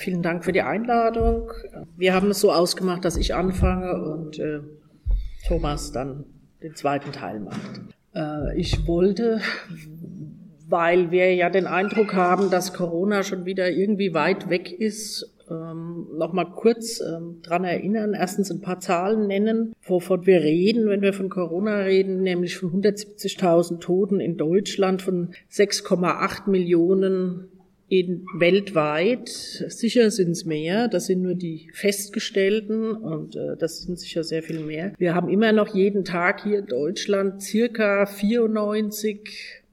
Vielen Dank für die Einladung. Wir haben es so ausgemacht, dass ich anfange und äh, Thomas dann den zweiten Teil macht. Äh, ich wollte, weil wir ja den Eindruck haben, dass Corona schon wieder irgendwie weit weg ist, ähm, noch mal kurz ähm, dran erinnern. Erstens ein paar Zahlen nennen, wovon wir reden, wenn wir von Corona reden, nämlich von 170.000 Toten in Deutschland, von 6,8 Millionen in, weltweit. Sicher sind es mehr, das sind nur die festgestellten und äh, das sind sicher sehr viel mehr. Wir haben immer noch jeden Tag hier in Deutschland circa 94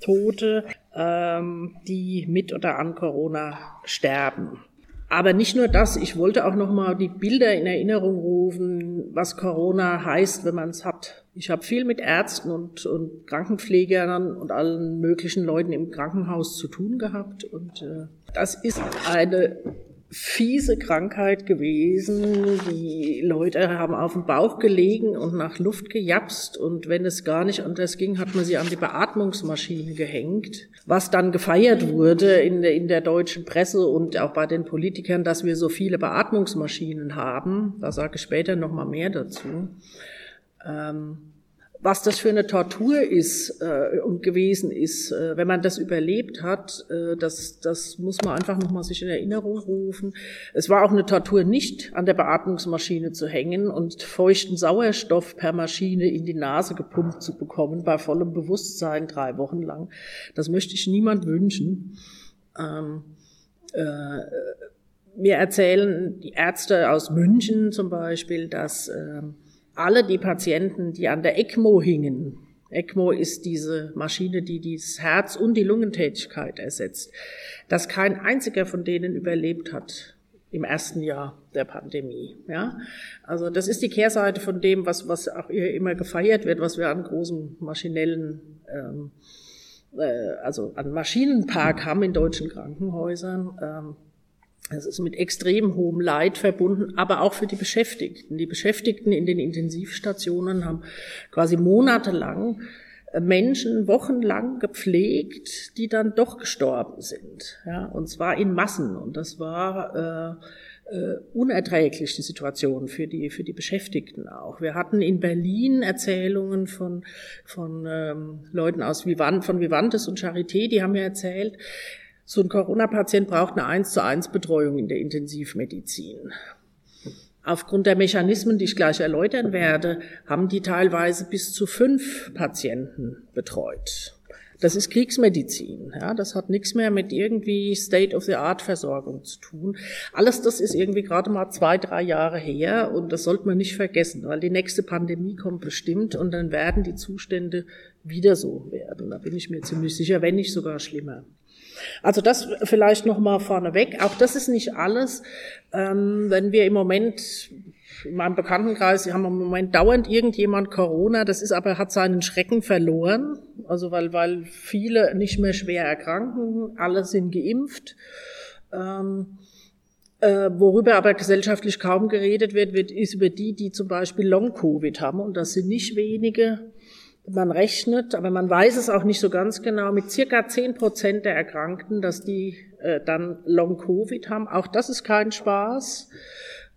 Tote, ähm, die mit oder an Corona sterben. Aber nicht nur das, ich wollte auch noch mal die Bilder in Erinnerung rufen, was Corona heißt, wenn man es hat. Ich habe viel mit Ärzten und, und Krankenpflegern und allen möglichen Leuten im Krankenhaus zu tun gehabt. Und äh, das ist eine fiese Krankheit gewesen. Die Leute haben auf dem Bauch gelegen und nach Luft gejapst und wenn es gar nicht anders ging, hat man sie an die Beatmungsmaschine gehängt, was dann gefeiert wurde in der, in der deutschen Presse und auch bei den Politikern, dass wir so viele Beatmungsmaschinen haben. Da sage ich später noch mal mehr dazu. Ähm, was das für eine Tortur ist äh, und gewesen ist, äh, wenn man das überlebt hat, äh, das, das muss man einfach nochmal sich in Erinnerung rufen. Es war auch eine Tortur, nicht an der Beatmungsmaschine zu hängen und feuchten Sauerstoff per Maschine in die Nase gepumpt zu bekommen, bei vollem Bewusstsein drei Wochen lang. Das möchte ich niemand wünschen. Ähm, äh, mir erzählen die Ärzte aus München zum Beispiel, dass äh, alle die Patienten, die an der ECMO hingen, ECMO ist diese Maschine, die das Herz und die Lungentätigkeit ersetzt, dass kein einziger von denen überlebt hat im ersten Jahr der Pandemie. Ja, also das ist die Kehrseite von dem, was was auch immer gefeiert wird, was wir an großen maschinellen ähm, äh, also an Maschinenpark haben in deutschen Krankenhäusern. Ähm, es ist mit extrem hohem Leid verbunden, aber auch für die Beschäftigten. Die Beschäftigten in den Intensivstationen haben quasi monatelang äh, Menschen wochenlang gepflegt, die dann doch gestorben sind. Ja, und zwar in Massen. Und das war äh, äh, unerträglich, die Situation für die, für die Beschäftigten auch. Wir hatten in Berlin Erzählungen von, von ähm, Leuten aus Vivant, von Vivantes und Charité, die haben mir erzählt, so ein Corona-Patient braucht eine 1 zu 1 Betreuung in der Intensivmedizin. Aufgrund der Mechanismen, die ich gleich erläutern werde, haben die teilweise bis zu fünf Patienten betreut. Das ist Kriegsmedizin. Ja, das hat nichts mehr mit irgendwie State-of-the-Art-Versorgung zu tun. Alles das ist irgendwie gerade mal zwei, drei Jahre her und das sollte man nicht vergessen, weil die nächste Pandemie kommt bestimmt und dann werden die Zustände wieder so werden. Da bin ich mir ziemlich sicher, wenn nicht sogar schlimmer. Also das vielleicht noch mal vorneweg. Auch das ist nicht alles. Ähm, wenn wir im Moment in meinem Bekanntenkreis, die haben im Moment dauernd irgendjemand Corona, das ist aber, hat seinen Schrecken verloren. Also weil, weil viele nicht mehr schwer erkranken, alle sind geimpft. Ähm, äh, worüber aber gesellschaftlich kaum geredet wird, wird, ist über die, die zum Beispiel Long-Covid haben. Und das sind nicht wenige man rechnet, aber man weiß es auch nicht so ganz genau, mit circa zehn Prozent der Erkrankten, dass die äh, dann Long-Covid haben. Auch das ist kein Spaß.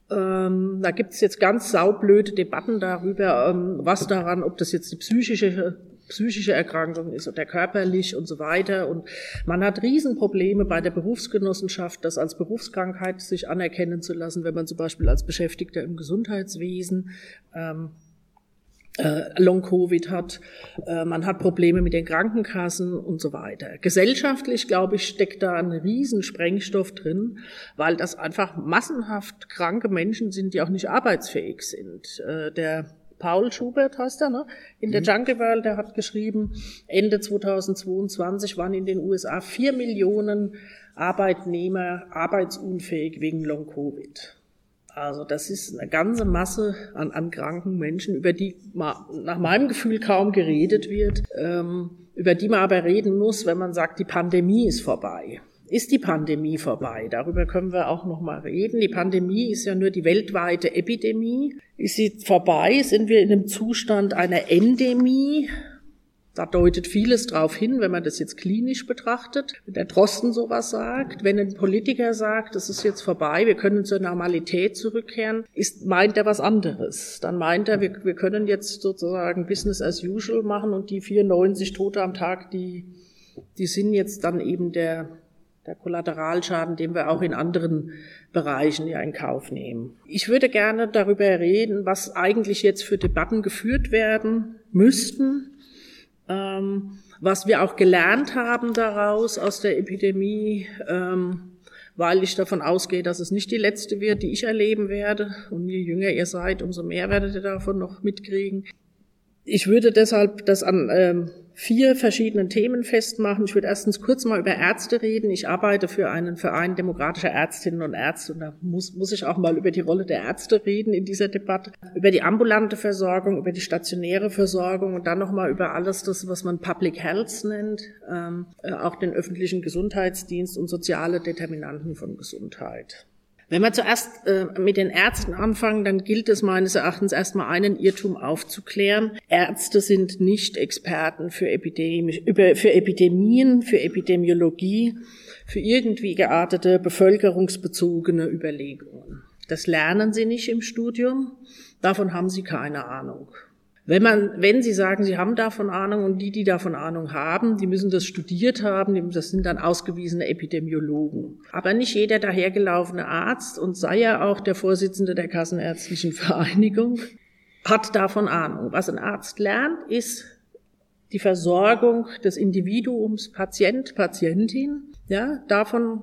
Ähm, da gibt es jetzt ganz saublöde Debatten darüber, ähm, was daran, ob das jetzt eine psychische psychische Erkrankung ist oder körperlich und so weiter. Und man hat Riesenprobleme bei der Berufsgenossenschaft, das als Berufskrankheit sich anerkennen zu lassen, wenn man zum Beispiel als Beschäftigter im Gesundheitswesen ähm, äh, Long-Covid hat, äh, man hat Probleme mit den Krankenkassen und so weiter. Gesellschaftlich, glaube ich, steckt da ein Riesensprengstoff drin, weil das einfach massenhaft kranke Menschen sind, die auch nicht arbeitsfähig sind. Äh, der Paul Schubert heißt er, ne? In der mhm. Jungle World, der hat geschrieben, Ende 2022 waren in den USA vier Millionen Arbeitnehmer arbeitsunfähig wegen Long-Covid. Also das ist eine ganze Masse an, an kranken Menschen, über die nach meinem Gefühl kaum geredet wird, ähm, über die man aber reden muss, wenn man sagt, die Pandemie ist vorbei. Ist die Pandemie vorbei? Darüber können wir auch noch mal reden. Die Pandemie ist ja nur die weltweite Epidemie. Ist sie vorbei? Sind wir in einem Zustand einer Endemie? Da deutet vieles drauf hin, wenn man das jetzt klinisch betrachtet. Wenn der Drosten sowas sagt, wenn ein Politiker sagt, das ist jetzt vorbei, wir können zur Normalität zurückkehren, ist, meint er was anderes. Dann meint er, wir, wir können jetzt sozusagen Business as usual machen und die 94 Tote am Tag, die, die sind jetzt dann eben der, der Kollateralschaden, den wir auch in anderen Bereichen ja in Kauf nehmen. Ich würde gerne darüber reden, was eigentlich jetzt für Debatten geführt werden müssten, was wir auch gelernt haben daraus aus der Epidemie, ähm, weil ich davon ausgehe, dass es nicht die letzte wird, die ich erleben werde. Und je jünger ihr seid, umso mehr werdet ihr davon noch mitkriegen. Ich würde deshalb das an ähm, vier verschiedenen Themen festmachen. Ich würde erstens kurz mal über Ärzte reden. Ich arbeite für einen Verein demokratischer Ärztinnen und Ärzte und da muss, muss ich auch mal über die Rolle der Ärzte reden in dieser Debatte, über die ambulante Versorgung, über die stationäre Versorgung und dann nochmal über alles das, was man Public Health nennt, ähm, äh, auch den öffentlichen Gesundheitsdienst und soziale Determinanten von Gesundheit. Wenn wir zuerst äh, mit den Ärzten anfangen, dann gilt es meines Erachtens erstmal einen Irrtum aufzuklären. Ärzte sind nicht Experten für, Epidemie, über, für Epidemien, für Epidemiologie, für irgendwie geartete bevölkerungsbezogene Überlegungen. Das lernen sie nicht im Studium, davon haben sie keine Ahnung. Wenn man, wenn Sie sagen, Sie haben davon Ahnung und die, die davon Ahnung haben, die müssen das studiert haben, das sind dann ausgewiesene Epidemiologen. Aber nicht jeder dahergelaufene Arzt und sei ja auch der Vorsitzende der Kassenärztlichen Vereinigung hat davon Ahnung. Was ein Arzt lernt, ist die Versorgung des Individuums, Patient, Patientin, ja, davon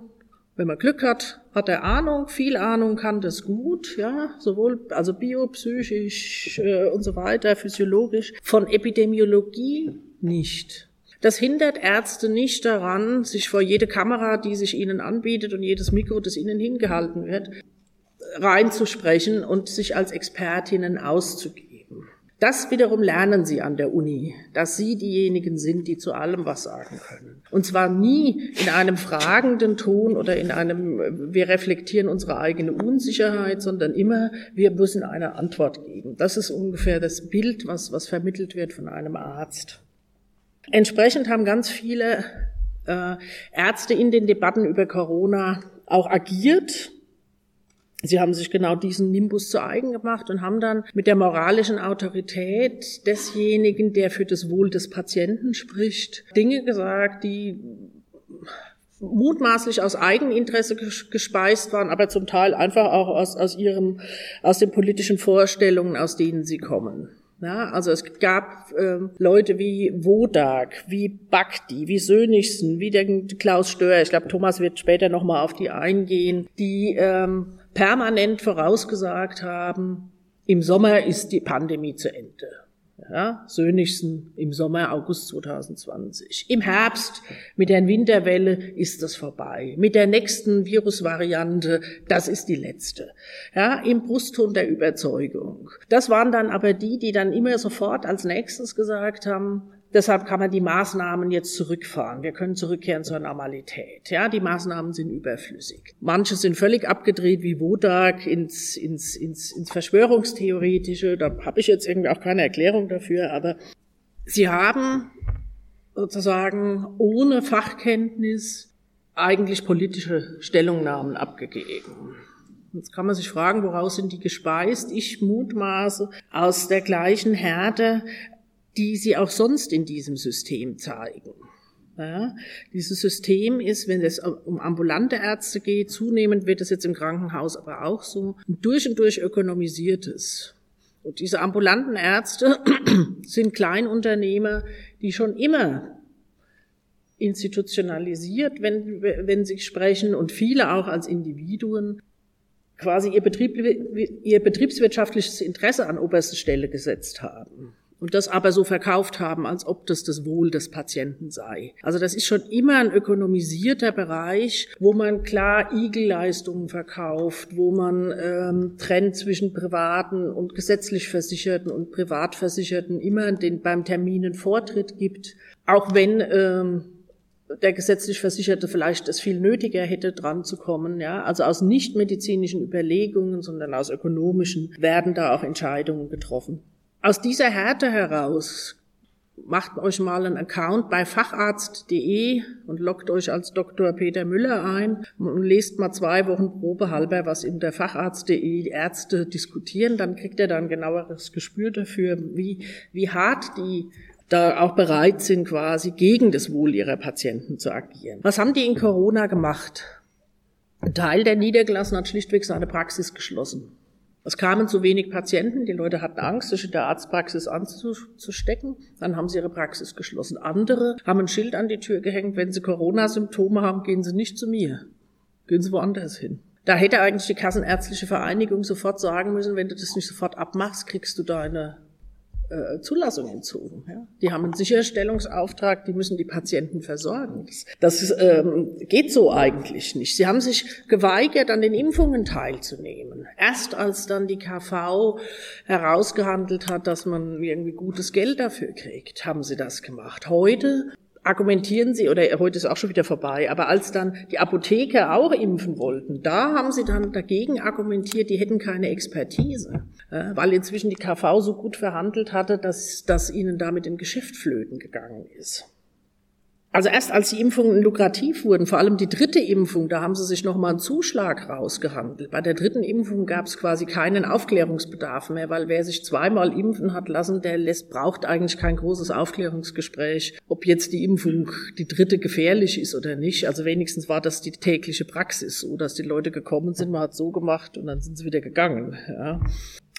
wenn man Glück hat, hat er Ahnung, viel Ahnung, kann das gut, ja, sowohl also biopsychisch äh, und so weiter, physiologisch, von Epidemiologie nicht. Das hindert Ärzte nicht daran, sich vor jede Kamera, die sich ihnen anbietet und jedes Mikro, das ihnen hingehalten wird, reinzusprechen und sich als Expertinnen auszugeben. Das wiederum lernen sie an der Uni, dass sie diejenigen sind, die zu allem was sagen können. Und zwar nie in einem fragenden Ton oder in einem, wir reflektieren unsere eigene Unsicherheit, sondern immer, wir müssen eine Antwort geben. Das ist ungefähr das Bild, was, was vermittelt wird von einem Arzt. Entsprechend haben ganz viele äh, Ärzte in den Debatten über Corona auch agiert Sie haben sich genau diesen Nimbus zu eigen gemacht und haben dann mit der moralischen Autorität desjenigen, der für das Wohl des Patienten spricht, Dinge gesagt, die mutmaßlich aus Eigeninteresse gespeist waren, aber zum Teil einfach auch aus, aus ihrem, aus den politischen Vorstellungen, aus denen sie kommen. Ja, also es gab äh, Leute wie Wodak, wie Bakti, wie Sönigsen, wie der Klaus Stör. Ich glaube, Thomas wird später nochmal auf die eingehen, die ähm, permanent vorausgesagt haben, im Sommer ist die Pandemie zu Ende. Ja, Sönigsen im Sommer, August 2020. Im Herbst mit der Winterwelle ist das vorbei. Mit der nächsten Virusvariante, das ist die letzte. Ja, im Brustton der Überzeugung. Das waren dann aber die, die dann immer sofort als nächstes gesagt haben, Deshalb kann man die Maßnahmen jetzt zurückfahren. Wir können zurückkehren zur Normalität. Ja, die Maßnahmen sind überflüssig. Manche sind völlig abgedreht wie Wodak ins, ins, ins, ins Verschwörungstheoretische. Da habe ich jetzt irgendwie auch keine Erklärung dafür, aber sie haben sozusagen ohne Fachkenntnis eigentlich politische Stellungnahmen abgegeben. Jetzt kann man sich fragen, woraus sind die gespeist? Ich mutmaße aus der gleichen Härte, die sie auch sonst in diesem System zeigen. Ja, dieses System ist, wenn es um ambulante Ärzte geht, zunehmend wird es jetzt im Krankenhaus aber auch so, ein durch und durch ökonomisiertes. Und diese ambulanten Ärzte sind Kleinunternehmer, die schon immer institutionalisiert, wenn, wenn sie sprechen, und viele auch als Individuen quasi ihr, Betrieb, ihr betriebswirtschaftliches Interesse an oberste Stelle gesetzt haben und das aber so verkauft haben, als ob das das Wohl des Patienten sei. Also das ist schon immer ein ökonomisierter Bereich, wo man klar Igelleistungen verkauft, wo man ähm, trennt zwischen privaten und gesetzlich Versicherten und Privatversicherten immer den, beim Terminen Vortritt gibt, auch wenn ähm, der gesetzlich Versicherte vielleicht es viel nötiger hätte, dran zu kommen. Ja? Also aus nichtmedizinischen Überlegungen, sondern aus ökonomischen werden da auch Entscheidungen getroffen. Aus dieser Härte heraus macht euch mal einen Account bei facharzt.de und loggt euch als Dr. Peter Müller ein und lest mal zwei Wochen probehalber, was in der facharzt.de Ärzte diskutieren. Dann kriegt ihr da ein genaueres Gespür dafür, wie, wie hart die da auch bereit sind, quasi gegen das Wohl ihrer Patienten zu agieren. Was haben die in Corona gemacht? Ein Teil der Niedergelassenen hat schlichtweg seine Praxis geschlossen. Es kamen zu wenig Patienten, die Leute hatten Angst, sich in der Arztpraxis anzustecken, dann haben sie ihre Praxis geschlossen. Andere haben ein Schild an die Tür gehängt, wenn sie Corona-Symptome haben, gehen sie nicht zu mir, gehen sie woanders hin. Da hätte eigentlich die Kassenärztliche Vereinigung sofort sagen müssen, wenn du das nicht sofort abmachst, kriegst du deine äh, Zulassung entzogen. Ja? Die haben einen Sicherstellungsauftrag, die müssen die Patienten versorgen. Das, das ähm, geht so eigentlich nicht. Sie haben sich geweigert, an den Impfungen teilzunehmen. Erst als dann die KV herausgehandelt hat, dass man irgendwie gutes Geld dafür kriegt, haben sie das gemacht. Heute argumentieren sie, oder heute ist auch schon wieder vorbei, aber als dann die Apotheker auch impfen wollten, da haben sie dann dagegen argumentiert, die hätten keine Expertise, weil inzwischen die KV so gut verhandelt hatte, dass, dass ihnen damit ein Geschäft flöten gegangen ist. Also erst als die Impfungen lukrativ wurden, vor allem die dritte Impfung, da haben sie sich nochmal einen Zuschlag rausgehandelt. Bei der dritten Impfung gab es quasi keinen Aufklärungsbedarf mehr, weil wer sich zweimal impfen hat lassen, der lässt, braucht eigentlich kein großes Aufklärungsgespräch, ob jetzt die Impfung, die dritte gefährlich ist oder nicht. Also wenigstens war das die tägliche Praxis, so dass die Leute gekommen sind, man hat so gemacht und dann sind sie wieder gegangen. Ja.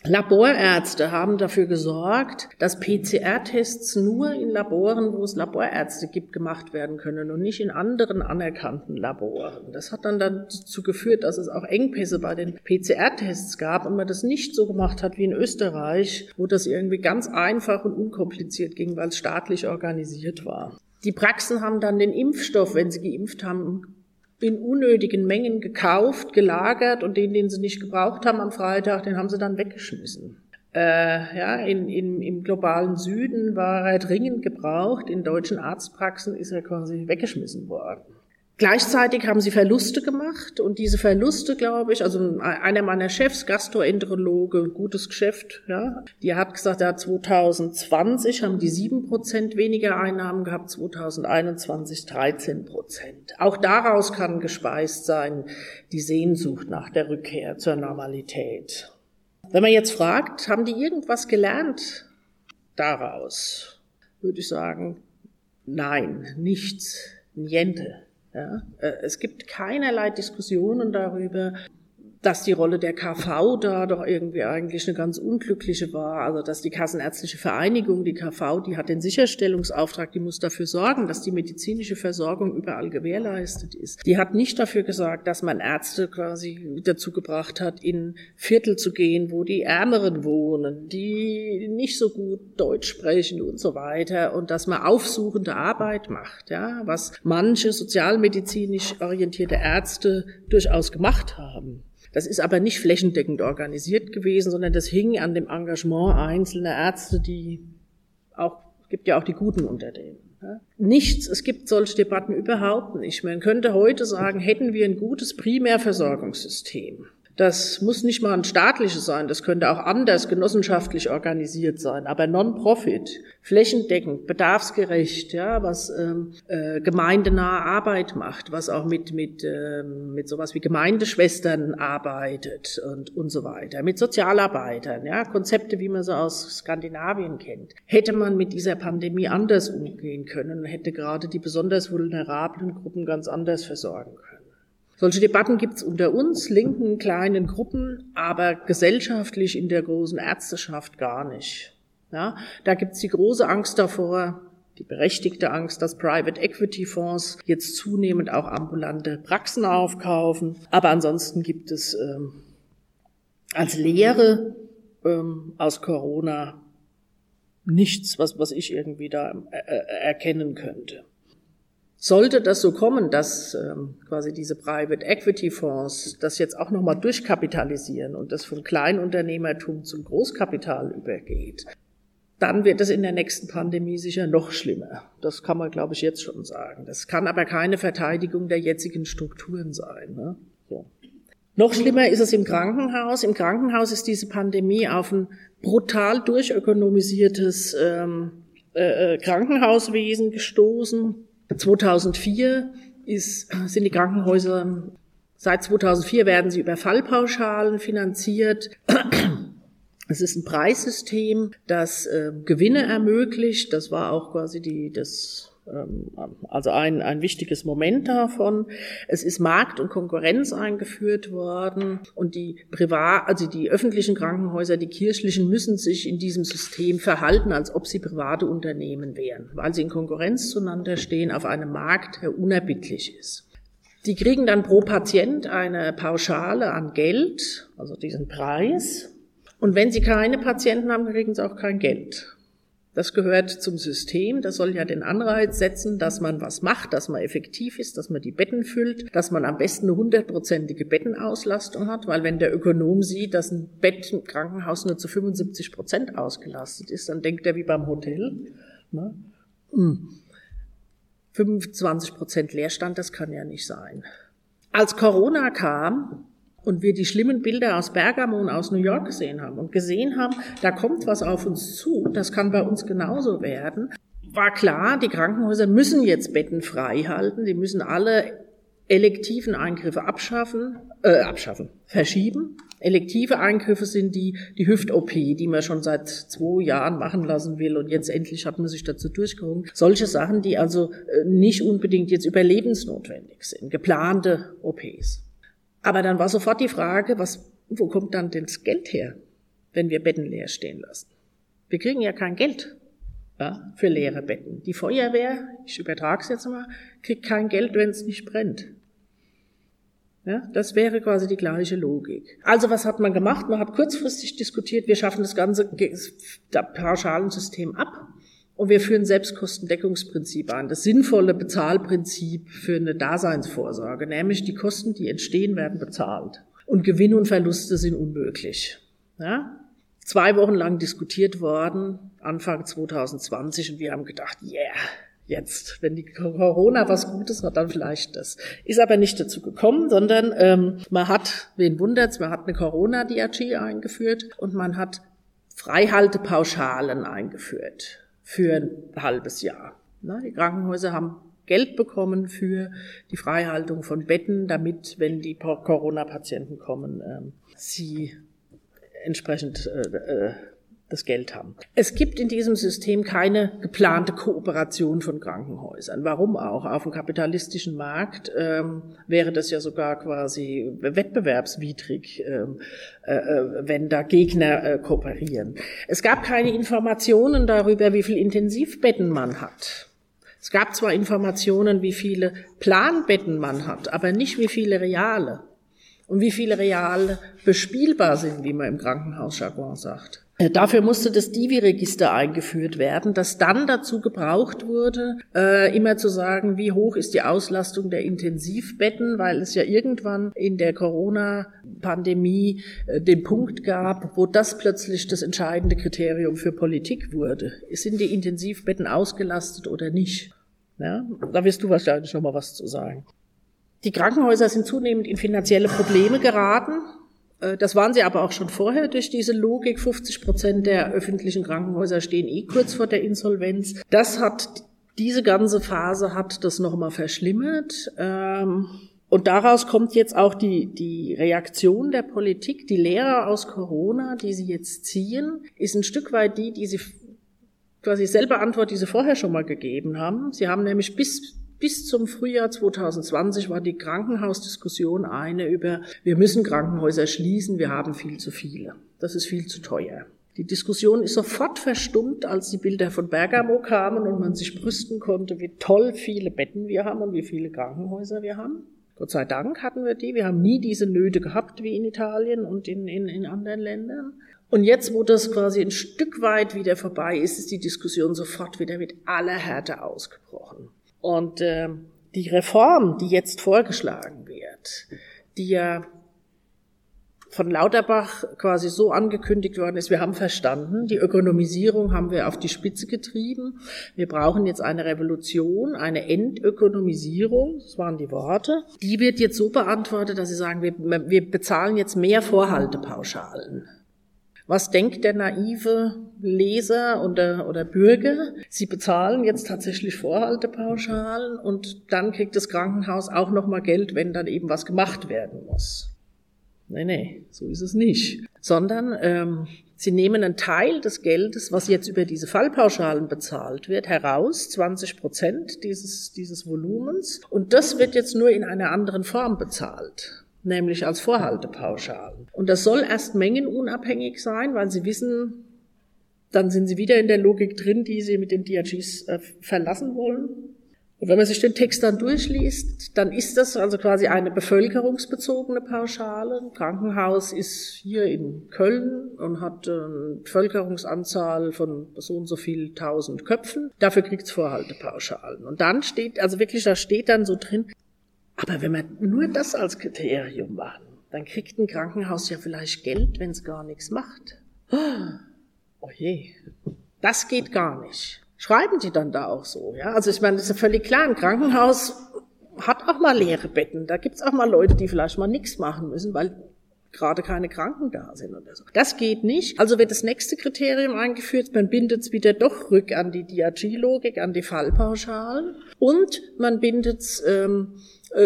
Laborärzte haben dafür gesorgt, dass PCR-Tests nur in Laboren, wo es Laborärzte gibt, gemacht werden können und nicht in anderen anerkannten Laboren. Das hat dann dazu geführt, dass es auch Engpässe bei den PCR-Tests gab und man das nicht so gemacht hat wie in Österreich, wo das irgendwie ganz einfach und unkompliziert ging, weil es staatlich organisiert war. Die Praxen haben dann den Impfstoff, wenn sie geimpft haben, in unnötigen Mengen gekauft, gelagert und den, den sie nicht gebraucht haben am Freitag, den haben sie dann weggeschmissen. Äh, ja, in, in, im globalen Süden war er dringend gebraucht, in deutschen Arztpraxen ist er quasi weggeschmissen worden. Gleichzeitig haben sie Verluste gemacht und diese Verluste, glaube ich, also einer meiner Chefs, Gastroenterologe, gutes Geschäft, ja, die hat gesagt, ja, 2020 haben die sieben Prozent weniger Einnahmen gehabt, 2021 13 Prozent. Auch daraus kann gespeist sein die Sehnsucht nach der Rückkehr zur Normalität. Wenn man jetzt fragt, haben die irgendwas gelernt daraus, würde ich sagen, nein, nichts, niente. Ja, äh, es gibt keinerlei Diskussionen darüber, dass die Rolle der KV da doch irgendwie eigentlich eine ganz unglückliche war. Also dass die Kassenärztliche Vereinigung, die KV, die hat den Sicherstellungsauftrag, die muss dafür sorgen, dass die medizinische Versorgung überall gewährleistet ist. Die hat nicht dafür gesagt, dass man Ärzte quasi dazu gebracht hat, in Viertel zu gehen, wo die Ärmeren wohnen, die nicht so gut Deutsch sprechen und so weiter und dass man aufsuchende Arbeit macht, ja, was manche sozialmedizinisch orientierte Ärzte durchaus gemacht haben. Das ist aber nicht flächendeckend organisiert gewesen, sondern das hing an dem Engagement einzelner Ärzte, die auch, gibt ja auch die Guten unter denen. Nichts, es gibt solche Debatten überhaupt nicht. Man könnte heute sagen, hätten wir ein gutes Primärversorgungssystem, das muss nicht mal ein staatliches sein, das könnte auch anders genossenschaftlich organisiert sein, aber Non-Profit, flächendeckend, bedarfsgerecht, ja, was ähm, äh, gemeindenahe Arbeit macht, was auch mit mit ähm, mit sowas wie Gemeindeschwestern arbeitet und und so weiter, mit Sozialarbeitern, ja, Konzepte, wie man sie aus Skandinavien kennt. Hätte man mit dieser Pandemie anders umgehen können, hätte gerade die besonders vulnerablen Gruppen ganz anders versorgen können. Solche Debatten gibt es unter uns, linken kleinen Gruppen, aber gesellschaftlich in der großen Ärzteschaft gar nicht. Ja, da gibt es die große Angst davor, die berechtigte Angst, dass Private Equity Fonds jetzt zunehmend auch ambulante Praxen aufkaufen. Aber ansonsten gibt es ähm, als Lehre ähm, aus Corona nichts, was, was ich irgendwie da äh, äh erkennen könnte. Sollte das so kommen, dass ähm, quasi diese Private Equity Fonds das jetzt auch nochmal durchkapitalisieren und das vom Kleinunternehmertum zum Großkapital übergeht, dann wird es in der nächsten Pandemie sicher noch schlimmer. Das kann man, glaube ich, jetzt schon sagen. Das kann aber keine Verteidigung der jetzigen Strukturen sein. Ne? So. Noch schlimmer ist es im Krankenhaus. Im Krankenhaus ist diese Pandemie auf ein brutal durchökonomisiertes ähm, äh, Krankenhauswesen gestoßen. 2004 ist, sind die Krankenhäuser, seit 2004 werden sie über Fallpauschalen finanziert. Es ist ein Preissystem, das äh, Gewinne ermöglicht. Das war auch quasi die, das also ein, ein wichtiges Moment davon. Es ist Markt und Konkurrenz eingeführt worden und die Privat, also die öffentlichen Krankenhäuser, die kirchlichen müssen sich in diesem System verhalten, als ob sie private Unternehmen wären, weil sie in Konkurrenz zueinander stehen auf einem Markt, der unerbittlich ist. Die kriegen dann pro Patient eine Pauschale an Geld, also diesen Preis. Und wenn sie keine Patienten haben, kriegen sie auch kein Geld. Das gehört zum System. Das soll ja den Anreiz setzen, dass man was macht, dass man effektiv ist, dass man die Betten füllt, dass man am besten eine hundertprozentige Bettenauslastung hat, weil wenn der Ökonom sieht, dass ein Bett im Krankenhaus nur zu 75 Prozent ausgelastet ist, dann denkt er wie beim Hotel. Ne? 25 hm. Prozent Leerstand, das kann ja nicht sein. Als Corona kam, und wir die schlimmen Bilder aus Bergamo und aus New York gesehen haben und gesehen haben, da kommt was auf uns zu, das kann bei uns genauso werden, war klar, die Krankenhäuser müssen jetzt Betten frei halten, die müssen alle elektiven Eingriffe abschaffen, äh, abschaffen, verschieben. Elektive Eingriffe sind die, die Hüft-OP, die man schon seit zwei Jahren machen lassen will und jetzt endlich hat man sich dazu durchgerungen. Solche Sachen, die also äh, nicht unbedingt jetzt überlebensnotwendig sind, geplante OPs. Aber dann war sofort die Frage, was, wo kommt dann das Geld her, wenn wir Betten leer stehen lassen? Wir kriegen ja kein Geld ja, für leere Betten. Die Feuerwehr, ich übertrage es jetzt mal, kriegt kein Geld, wenn es nicht brennt. Ja, das wäre quasi die gleiche Logik. Also was hat man gemacht? Man hat kurzfristig diskutiert, wir schaffen das ganze Pauschalensystem ab und wir führen Selbstkostendeckungsprinzip an, das sinnvolle Bezahlprinzip für eine Daseinsvorsorge, nämlich die Kosten, die entstehen, werden bezahlt. Und Gewinne und Verluste sind unmöglich. Ja? Zwei Wochen lang diskutiert worden, Anfang 2020, und wir haben gedacht, yeah, jetzt, wenn die Corona was Gutes hat, dann vielleicht das. Ist aber nicht dazu gekommen, sondern ähm, man hat, wen wundert's, man hat eine Corona-DRG eingeführt und man hat Freihaltepauschalen eingeführt für ein halbes Jahr. Die Krankenhäuser haben Geld bekommen für die Freihaltung von Betten, damit, wenn die Corona-Patienten kommen, ähm, sie entsprechend äh, äh, das Geld haben. Es gibt in diesem System keine geplante Kooperation von Krankenhäusern. Warum auch? Auf dem kapitalistischen Markt ähm, wäre das ja sogar quasi wettbewerbswidrig, ähm, äh, äh, wenn da Gegner äh, kooperieren. Es gab keine Informationen darüber, wie viel Intensivbetten man hat. Es gab zwar Informationen, wie viele Planbetten man hat, aber nicht wie viele reale. Und wie viele real bespielbar sind, wie man im Krankenhausjargon sagt. Äh, dafür musste das Divi-Register eingeführt werden, das dann dazu gebraucht wurde, äh, immer zu sagen, wie hoch ist die Auslastung der Intensivbetten, weil es ja irgendwann in der Corona-Pandemie äh, den Punkt gab, wo das plötzlich das entscheidende Kriterium für Politik wurde. Sind die Intensivbetten ausgelastet oder nicht? Ja, da wirst du wahrscheinlich noch mal was zu sagen. Die Krankenhäuser sind zunehmend in finanzielle Probleme geraten. Äh, das waren sie aber auch schon vorher durch diese Logik. 50 Prozent der öffentlichen Krankenhäuser stehen eh kurz vor der Insolvenz. Das hat, diese ganze Phase hat das nochmal verschlimmert. Ähm, und daraus kommt jetzt auch die, die Reaktion der Politik. Die Lehre aus Corona, die sie jetzt ziehen, ist ein Stück weit die, die sie quasi selber Antwort, die sie vorher schon mal gegeben haben. Sie haben nämlich bis bis zum Frühjahr 2020 war die Krankenhausdiskussion eine über, wir müssen Krankenhäuser schließen, wir haben viel zu viele. Das ist viel zu teuer. Die Diskussion ist sofort verstummt, als die Bilder von Bergamo kamen und man sich brüsten konnte, wie toll viele Betten wir haben und wie viele Krankenhäuser wir haben. Gott sei Dank hatten wir die. Wir haben nie diese Nöte gehabt wie in Italien und in, in, in anderen Ländern. Und jetzt, wo das quasi ein Stück weit wieder vorbei ist, ist die Diskussion sofort wieder mit aller Härte ausgebrochen. Und äh, die Reform, die jetzt vorgeschlagen wird, die ja von Lauterbach quasi so angekündigt worden ist, wir haben verstanden, die Ökonomisierung haben wir auf die Spitze getrieben. Wir brauchen jetzt eine Revolution, eine Entökonomisierung, das waren die Worte. Die wird jetzt so beantwortet, dass sie sagen, wir, wir bezahlen jetzt mehr Vorhaltepauschalen. Was denkt der naive Leser oder, oder Bürger? Sie bezahlen jetzt tatsächlich Vorhaltepauschalen und dann kriegt das Krankenhaus auch nochmal Geld, wenn dann eben was gemacht werden muss. Nee, nee, so ist es nicht. Sondern ähm, sie nehmen einen Teil des Geldes, was jetzt über diese Fallpauschalen bezahlt wird, heraus, 20 Prozent dieses, dieses Volumens, und das wird jetzt nur in einer anderen Form bezahlt nämlich als Vorhaltepauschalen. Und das soll erst mengenunabhängig sein, weil Sie wissen, dann sind Sie wieder in der Logik drin, die Sie mit den DRGs äh, verlassen wollen. Und wenn man sich den Text dann durchliest, dann ist das also quasi eine bevölkerungsbezogene Pauschale. Ein Krankenhaus ist hier in Köln und hat eine Bevölkerungsanzahl von so und so viel tausend Köpfen. Dafür kriegt es Vorhaltepauschalen. Und dann steht, also wirklich, da steht dann so drin, aber wenn wir nur das als Kriterium machen, dann kriegt ein Krankenhaus ja vielleicht Geld, wenn es gar nichts macht. Oh je, das geht gar nicht. Schreiben die dann da auch so, ja? Also ich meine, das ist ja völlig klar, ein Krankenhaus hat auch mal leere Betten. Da gibt's auch mal Leute, die vielleicht mal nichts machen müssen, weil gerade keine Kranken da sind oder so. Das geht nicht. Also wird das nächste Kriterium eingeführt, man bindet es wieder doch rück an die DRG-Logik, an die Fallpauschalen und man bindet es ähm, äh,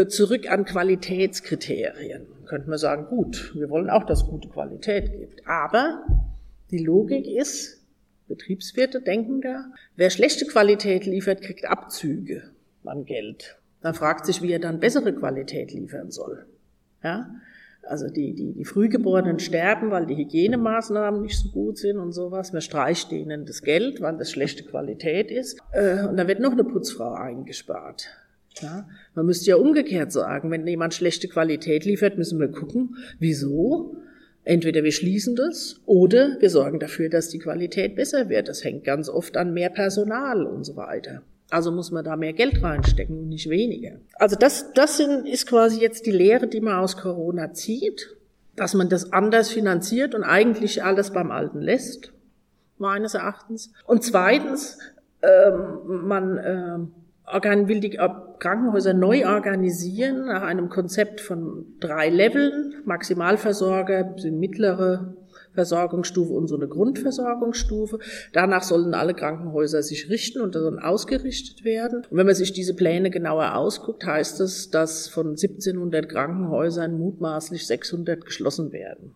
zurück an Qualitätskriterien. Könnte man sagen, gut, wir wollen auch, dass es gute Qualität gibt. Aber die Logik ist, Betriebswirte denken da, wer schlechte Qualität liefert, kriegt Abzüge an Geld. Man fragt sich, wie er dann bessere Qualität liefern soll. Ja? Also die, die, die Frühgeborenen sterben, weil die Hygienemaßnahmen nicht so gut sind und sowas. Man streicht ihnen das Geld, weil das schlechte Qualität ist. Äh, und dann wird noch eine Putzfrau eingespart. Ja? Man müsste ja umgekehrt sagen, wenn jemand schlechte Qualität liefert, müssen wir gucken, wieso. Entweder wir schließen das oder wir sorgen dafür, dass die Qualität besser wird. Das hängt ganz oft an mehr Personal und so weiter. Also muss man da mehr Geld reinstecken und nicht weniger. Also das, das sind, ist quasi jetzt die Lehre, die man aus Corona zieht, dass man das anders finanziert und eigentlich alles beim Alten lässt, meines Erachtens. Und zweitens, ähm, man ähm, will die Krankenhäuser neu organisieren nach einem Konzept von drei Leveln. Maximalversorger mittlere Versorgungsstufe und so eine Grundversorgungsstufe. Danach sollen alle Krankenhäuser sich richten und dann ausgerichtet werden. Und wenn man sich diese Pläne genauer ausguckt, heißt es, dass von 1700 Krankenhäusern mutmaßlich 600 geschlossen werden.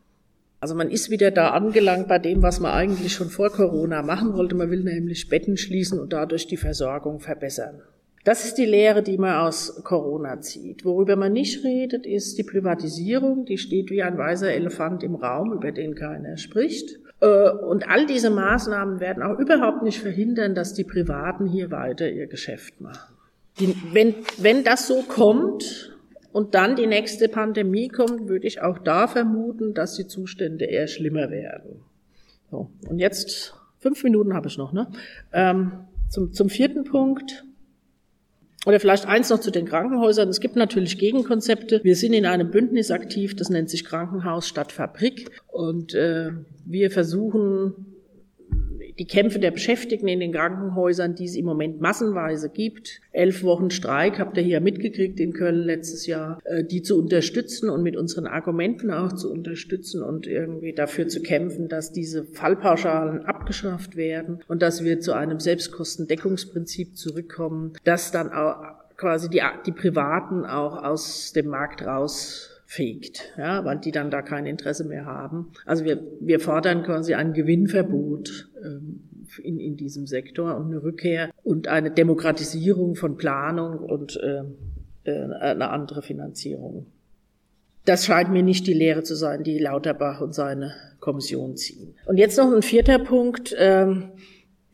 Also man ist wieder da angelangt bei dem, was man eigentlich schon vor Corona machen wollte. Man will nämlich Betten schließen und dadurch die Versorgung verbessern. Das ist die Lehre, die man aus Corona zieht. Worüber man nicht redet, ist die Privatisierung. Die steht wie ein weißer Elefant im Raum, über den keiner spricht. Äh, und all diese Maßnahmen werden auch überhaupt nicht verhindern, dass die Privaten hier weiter ihr Geschäft machen. Die, wenn, wenn das so kommt und dann die nächste Pandemie kommt, würde ich auch da vermuten, dass die Zustände eher schlimmer werden. So, und jetzt fünf Minuten habe ich noch. Ne? Ähm, zum, zum vierten Punkt. Oder vielleicht eins noch zu den Krankenhäusern. Es gibt natürlich Gegenkonzepte. Wir sind in einem Bündnis aktiv, das nennt sich Krankenhaus statt Fabrik. Und äh, wir versuchen, die Kämpfe der Beschäftigten in den Krankenhäusern, die es im Moment massenweise gibt, elf Wochen Streik, habt ihr hier mitgekriegt in Köln letztes Jahr, äh, die zu unterstützen und mit unseren Argumenten auch zu unterstützen und irgendwie dafür zu kämpfen, dass diese Fallpauschalen abgeschafft werden und dass wir zu einem Selbstkostendeckungsprinzip zurückkommen, dass dann auch quasi die, die Privaten auch aus dem Markt raus fegt, ja, weil die dann da kein Interesse mehr haben. Also wir, wir fordern quasi ein Gewinnverbot ähm, in, in diesem Sektor und eine Rückkehr und eine Demokratisierung von Planung und äh, äh, eine andere Finanzierung. Das scheint mir nicht die Lehre zu sein, die Lauterbach und seine Kommission ziehen. Und jetzt noch ein vierter Punkt. Ähm,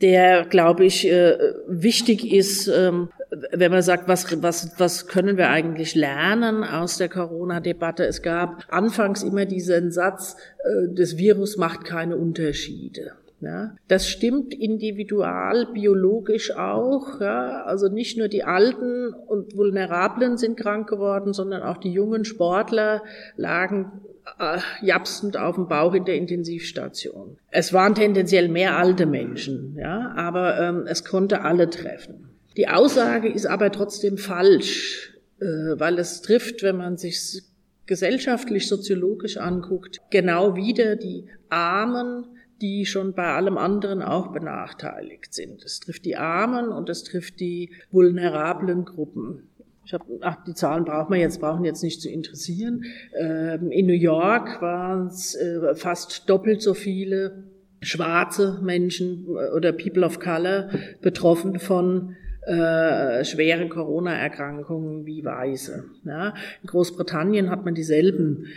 der, glaube ich, äh, wichtig ist, ähm, wenn man sagt, was, was, was können wir eigentlich lernen aus der Corona-Debatte? Es gab anfangs immer diesen Satz, äh, das Virus macht keine Unterschiede. Ja, das stimmt individual, biologisch auch. Ja, also nicht nur die Alten und Vulnerablen sind krank geworden, sondern auch die jungen Sportler lagen äh, japsend auf dem Bauch in der Intensivstation. Es waren tendenziell mehr alte Menschen, ja, aber ähm, es konnte alle treffen. Die Aussage ist aber trotzdem falsch, äh, weil es trifft, wenn man sich gesellschaftlich, soziologisch anguckt, genau wieder die Armen, die schon bei allem anderen auch benachteiligt sind. Es trifft die Armen und es trifft die vulnerablen Gruppen. Ich hab, ach, die Zahlen brauchen wir jetzt, brauchen jetzt nicht zu interessieren. Ähm, in New York waren es äh, fast doppelt so viele schwarze Menschen äh, oder People of Color betroffen von äh, schweren Corona-Erkrankungen wie Weiße. Ja, in Großbritannien hat man dieselben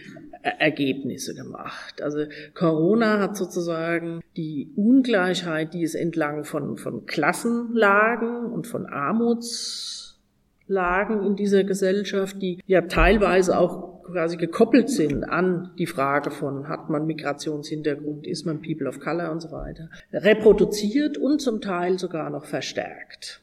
Ergebnisse gemacht. Also Corona hat sozusagen die Ungleichheit, die es entlang von, von Klassenlagen und von Armuts Lagen in dieser Gesellschaft, die ja teilweise auch quasi gekoppelt sind an die Frage von, hat man Migrationshintergrund, ist man People of Color und so weiter, reproduziert und zum Teil sogar noch verstärkt.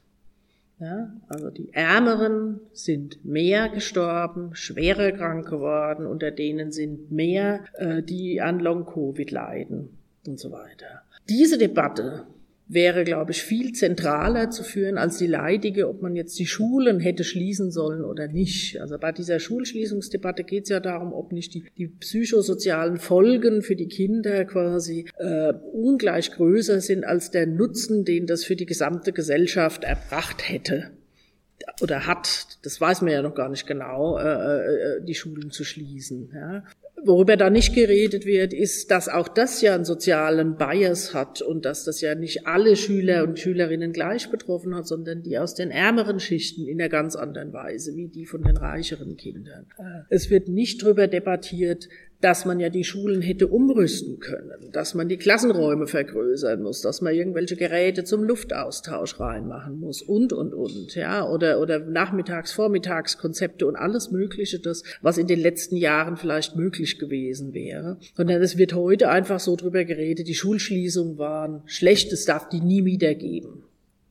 Ja, also die Ärmeren sind mehr gestorben, schwerer krank geworden, unter denen sind mehr, äh, die an Long-Covid leiden und so weiter. Diese Debatte wäre, glaube ich, viel zentraler zu führen als die leidige, ob man jetzt die Schulen hätte schließen sollen oder nicht. Also bei dieser Schulschließungsdebatte geht es ja darum, ob nicht die, die psychosozialen Folgen für die Kinder quasi äh, ungleich größer sind als der Nutzen, den das für die gesamte Gesellschaft erbracht hätte oder hat, das weiß man ja noch gar nicht genau, äh, äh, die Schulen zu schließen. Ja. Worüber da nicht geredet wird, ist, dass auch das ja einen sozialen Bias hat und dass das ja nicht alle Schüler und Schülerinnen gleich betroffen hat, sondern die aus den ärmeren Schichten in einer ganz anderen Weise, wie die von den reicheren Kindern. Es wird nicht darüber debattiert, dass man ja die Schulen hätte umrüsten können, dass man die Klassenräume vergrößern muss, dass man irgendwelche Geräte zum Luftaustausch reinmachen muss und, und, und, ja, oder, oder Nachmittags-, Vormittagskonzepte und alles Mögliche, das, was in den letzten Jahren vielleicht möglich gewesen wäre. Sondern es wird heute einfach so drüber geredet, die Schulschließungen waren schlecht, es darf die nie wieder geben.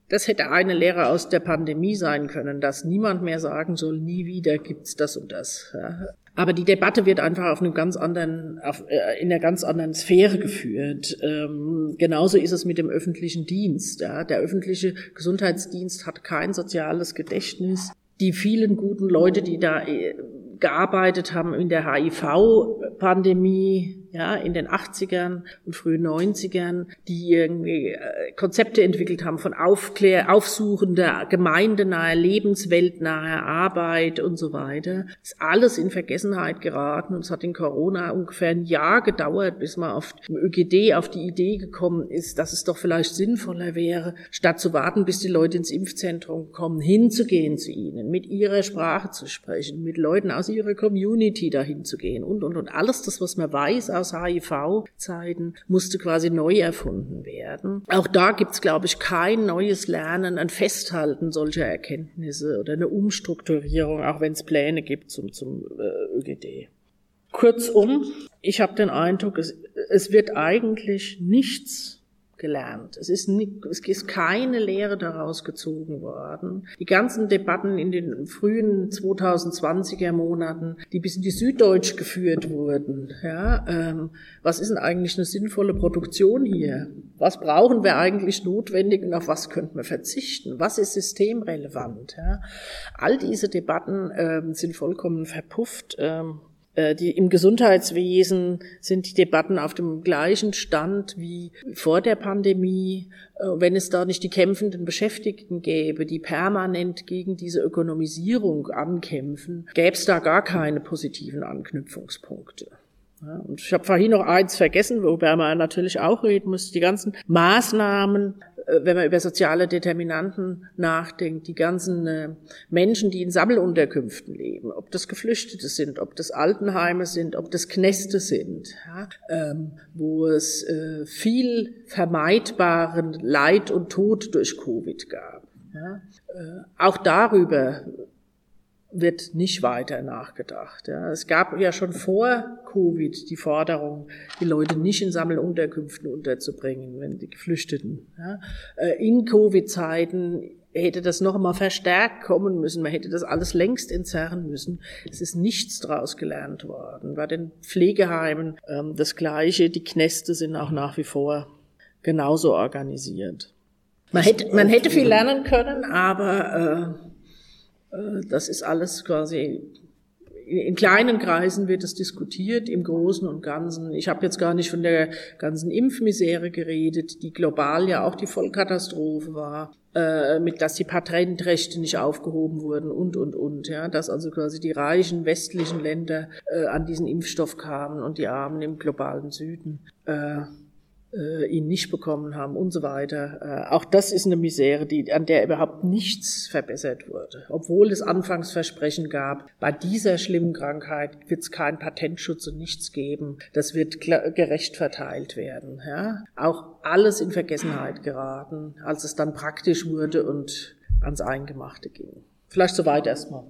Das hätte eine Lehre aus der Pandemie sein können, dass niemand mehr sagen soll, nie wieder gibt's das und das. Aber die Debatte wird einfach auf einem ganz anderen, auf, äh, in einer ganz anderen Sphäre geführt. Ähm, genauso ist es mit dem öffentlichen Dienst. Ja. Der öffentliche Gesundheitsdienst hat kein soziales Gedächtnis. Die vielen guten Leute, die da äh, gearbeitet haben in der HIV-Pandemie, ja, in den 80ern und frühen 90ern, die irgendwie äh, Konzepte entwickelt haben von Aufklär, aufsuchender, gemeindenahe, lebensweltnahe Arbeit und so weiter. ist alles in Vergessenheit geraten und es hat in Corona ungefähr ein Jahr gedauert, bis man auf dem ÖGD auf die Idee gekommen ist, dass es doch vielleicht sinnvoller wäre, statt zu warten, bis die Leute ins Impfzentrum kommen, hinzugehen zu ihnen, mit ihrer Sprache zu sprechen, mit Leuten aus ihrer Community dahin zu gehen und, und, und alles das, was man weiß aus HIV-Zeiten musste quasi neu erfunden werden. Auch da gibt's, glaube ich, kein neues Lernen, ein Festhalten solcher Erkenntnisse oder eine Umstrukturierung, auch wenn es Pläne gibt zum, zum äh, ÖGD. Kurzum, ich habe den Eindruck, es, es wird eigentlich nichts gelernt. Es ist, nicht, es ist keine Lehre daraus gezogen worden. Die ganzen Debatten in den frühen 2020er Monaten, die bis in die Süddeutsch geführt wurden. Ja, ähm, was ist denn eigentlich eine sinnvolle Produktion hier? Was brauchen wir eigentlich notwendig und auf was könnten wir verzichten? Was ist systemrelevant? Ja? All diese Debatten ähm, sind vollkommen verpufft. Ähm, äh, die, Im Gesundheitswesen sind die Debatten auf dem gleichen Stand wie vor der Pandemie. Äh, wenn es da nicht die kämpfenden Beschäftigten gäbe, die permanent gegen diese Ökonomisierung ankämpfen, gäbe es da gar keine positiven Anknüpfungspunkte. Ja, und ich habe vorhin noch eins vergessen, worüber man natürlich auch reden muss. Die ganzen Maßnahmen, äh, wenn man über soziale Determinanten nachdenkt, die ganzen äh, Menschen, die in Sammelunterkünften leben, ob das Geflüchtete sind, ob das Altenheime sind, ob das Kneste sind, ja, ähm, wo es äh, viel vermeidbaren Leid und Tod durch Covid gab. Ja. Auch darüber wird nicht weiter nachgedacht. Ja. Es gab ja schon vor Covid die Forderung, die Leute nicht in Sammelunterkünften unterzubringen, wenn die Geflüchteten. Ja. Äh, in Covid-Zeiten hätte das noch einmal verstärkt kommen müssen. Man hätte das alles längst entzerren müssen. Es ist nichts daraus gelernt worden. Bei den Pflegeheimen ähm, das Gleiche. Die Knäste sind auch nach wie vor genauso organisiert. Man hätte, man hätte viel lernen können, aber äh, das ist alles quasi in kleinen Kreisen wird es diskutiert, im Großen und Ganzen. Ich habe jetzt gar nicht von der ganzen Impfmisere geredet, die global ja auch die Vollkatastrophe war, äh, mit dass die Patentrechte nicht aufgehoben wurden und und und, ja, dass also quasi die reichen westlichen Länder äh, an diesen Impfstoff kamen und die Armen im globalen Süden. Äh, ihn nicht bekommen haben und so weiter. Äh, auch das ist eine Misere, die, an der überhaupt nichts verbessert wurde. Obwohl es Anfangsversprechen gab, bei dieser schlimmen Krankheit wird es keinen Patentschutz und nichts geben. Das wird gerecht verteilt werden. Ja? Auch alles in Vergessenheit geraten, als es dann praktisch wurde und ans Eingemachte ging. Vielleicht soweit erstmal.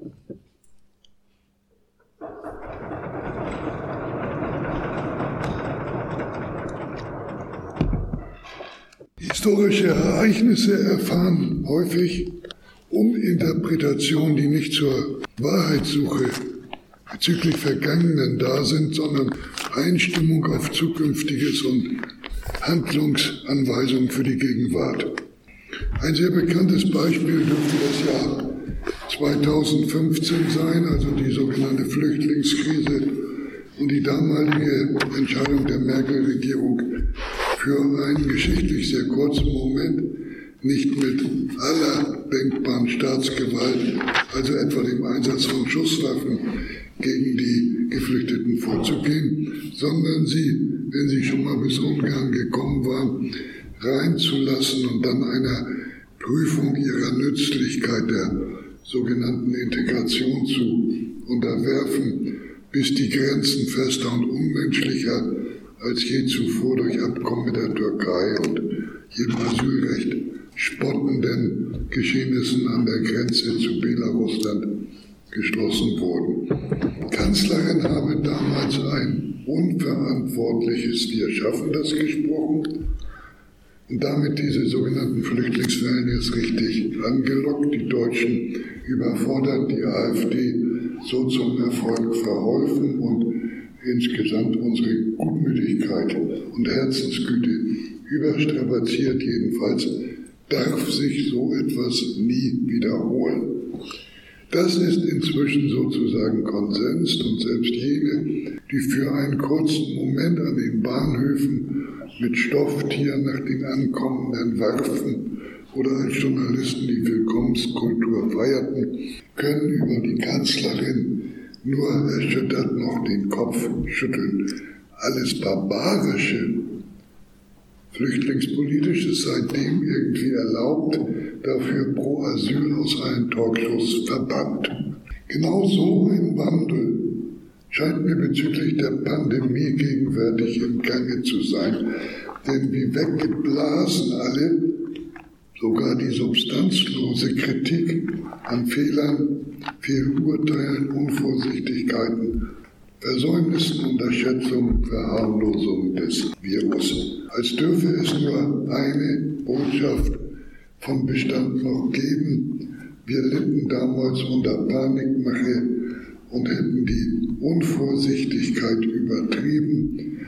Historische Ereignisse erfahren häufig Uminterpretationen, die nicht zur Wahrheitssuche bezüglich Vergangenen da sind, sondern Einstimmung auf Zukünftiges und Handlungsanweisungen für die Gegenwart. Ein sehr bekanntes Beispiel dürfte das Jahr 2015 sein, also die sogenannte Flüchtlingskrise und die damalige Entscheidung der Merkel-Regierung für einen geschichtlich sehr kurzen Moment nicht mit aller denkbaren Staatsgewalt, also etwa dem Einsatz von Schusswaffen, gegen die Geflüchteten vorzugehen, sondern sie, wenn sie schon mal bis Ungarn gekommen waren, reinzulassen und dann einer Prüfung ihrer Nützlichkeit der sogenannten Integration zu unterwerfen, bis die Grenzen fester und unmenschlicher als je zuvor durch Abkommen mit der Türkei und jedem Asylrecht spottenden Geschehnissen an der Grenze zu Belarusland geschlossen wurden. Kanzlerin habe damals ein unverantwortliches Wir schaffen das gesprochen und damit diese sogenannten Flüchtlingswellen jetzt richtig angelockt, die Deutschen überfordert, die AfD so zum Erfolg verholfen und insgesamt unsere Gutmütigkeit und Herzensgüte überstrapaziert. Jedenfalls darf sich so etwas nie wiederholen. Das ist inzwischen sozusagen Konsens und selbst jene, die für einen kurzen Moment an den Bahnhöfen mit Stofftieren nach den Ankommenden warfen oder als Journalisten die Willkommenskultur feierten, können über die Kanzlerin nur erschüttert noch den Kopf schütteln. Alles Barbarische, Flüchtlingspolitische seitdem irgendwie erlaubt, dafür pro Asyl aus allen Talkshows verbannt. Genau so ein Wandel scheint mir bezüglich der Pandemie gegenwärtig im Gange zu sein. Denn wie weggeblasen alle, sogar die substanzlose Kritik an Fehlern Fehlurteilen, Unvorsichtigkeiten, Versäumnissen, Unterschätzung, Verharmlosung des Virus. Als dürfe es nur eine Botschaft vom Bestand noch geben. Wir litten damals unter Panikmache und hätten die Unvorsichtigkeit übertrieben.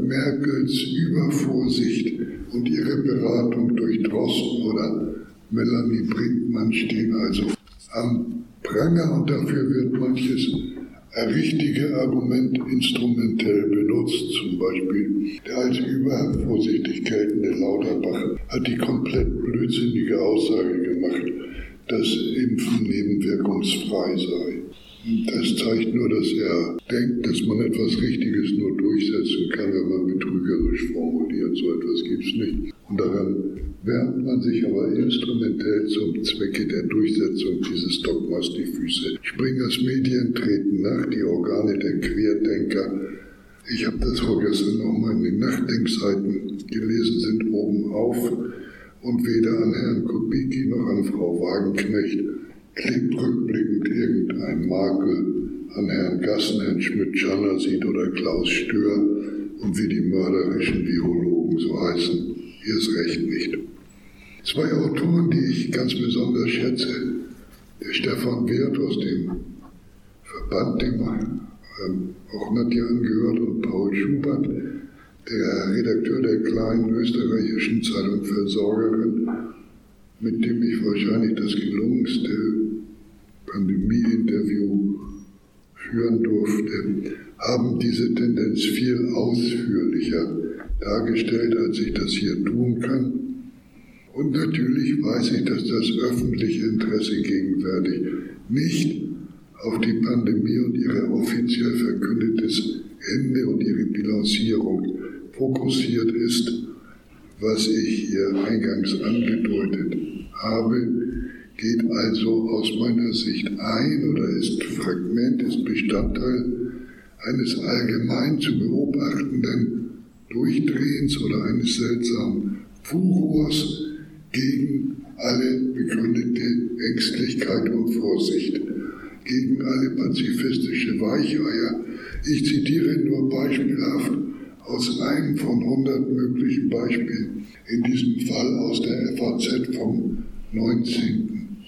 Merkels Übervorsicht und ihre Beratung durch Drosten oder Melanie Brinkmann stehen also am Pranger und dafür wird manches richtige Argument instrumentell benutzt. Zum Beispiel der als übervorsichtig geltende Lauterbach hat die komplett blödsinnige Aussage gemacht, dass Impfen nebenwirkungsfrei sei. Das zeigt nur, dass er denkt, dass man etwas Richtiges nur durchsetzen kann, wenn man betrügerisch formuliert. So etwas gibt es nicht. Und daran wärmt man sich aber instrumentell zum Zwecke der Durchsetzung dieses Dogmas die Füße. Springers Medien treten nach, die Organe der Querdenker. Ich habe das vorgestern nochmal in den Nachdenkseiten gelesen, sind oben auf und weder an Herrn Kubicki noch an Frau Wagenknecht klebt rückblickend irgendein Makel an Herrn Gassen, sieht oder Klaus Stör und wie die mörderischen Virologen so heißen, hier ist recht nicht. Zwei Autoren, die ich ganz besonders schätze, der Stefan Wirth aus dem Verband, dem ähm, auch Nadja angehört, und Paul Schubert, der Redakteur der kleinen österreichischen Zeitung Versorgerin, mit dem ich wahrscheinlich das gelungenste Pandemie-Interview führen durfte, haben diese Tendenz viel ausführlicher dargestellt, als ich das hier tun kann. Und natürlich weiß ich, dass das öffentliche Interesse gegenwärtig nicht auf die Pandemie und ihre offiziell verkündetes Ende und ihre Bilanzierung fokussiert ist, was ich hier eingangs angedeutet habe, geht also aus meiner Sicht ein oder ist Fragment, ist Bestandteil eines allgemein zu beobachtenden Durchdrehens oder eines seltsamen Furors gegen alle begründete Ängstlichkeit und Vorsicht, gegen alle pazifistische Weicheier. Ich zitiere nur beispielhaft aus einem von hundert möglichen Beispielen, in diesem Fall aus der FAZ vom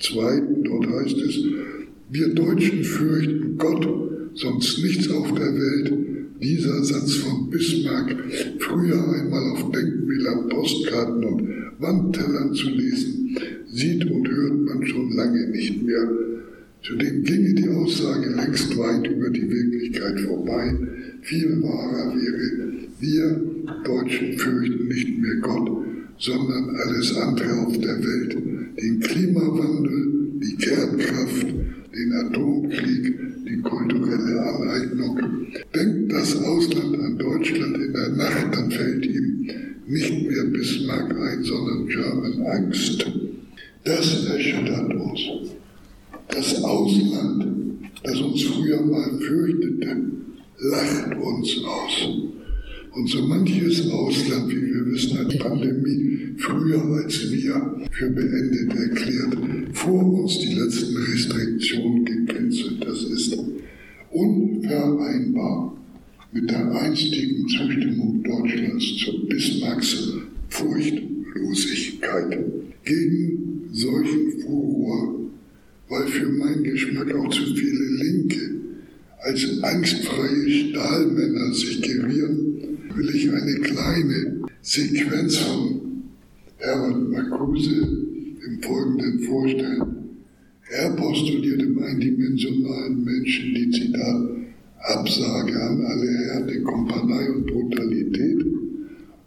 19.02. Dort heißt es, wir Deutschen fürchten Gott, sonst nichts auf der Welt. Dieser Satz von Bismarck, früher einmal auf Denkmälern, Postkarten und Wandtellern zu lesen, sieht und hört man schon lange nicht mehr. Zudem ginge die Aussage längst weit über die Wirklichkeit vorbei. Viel wahrer wäre, wir Deutschen fürchten nicht mehr Gott, sondern alles andere auf der Welt. Den Klimawandel, die Kernkraft, den Atomkrieg, die kulturelle Aneignung. Denkt das Ausland an Deutschland in der Nacht, dann fällt ihm nicht mehr Bismarck ein, sondern German Angst. Das erschüttert uns. Das Ausland, das uns früher mal fürchtete, lacht uns aus. Und so manches Ausland, wie wir wissen, hat die Pandemie früher als wir für beendet erklärt, vor uns die letzten Restriktionen gecancelt. Das ist unvereinbar mit der einstigen Zustimmung Deutschlands zur Bismarcks Furchtlosigkeit. Gegen solchen Furor, weil für meinen Geschmack auch zu viele Linke als angstfreie Stahlmänner sich gerieren, will ich eine kleine Sequenz von Herbert Marcuse im Folgenden vorstellen. Er postuliert im eindimensionalen Menschen die Zitat Absage an alle Härte, Kompanei und Brutalität,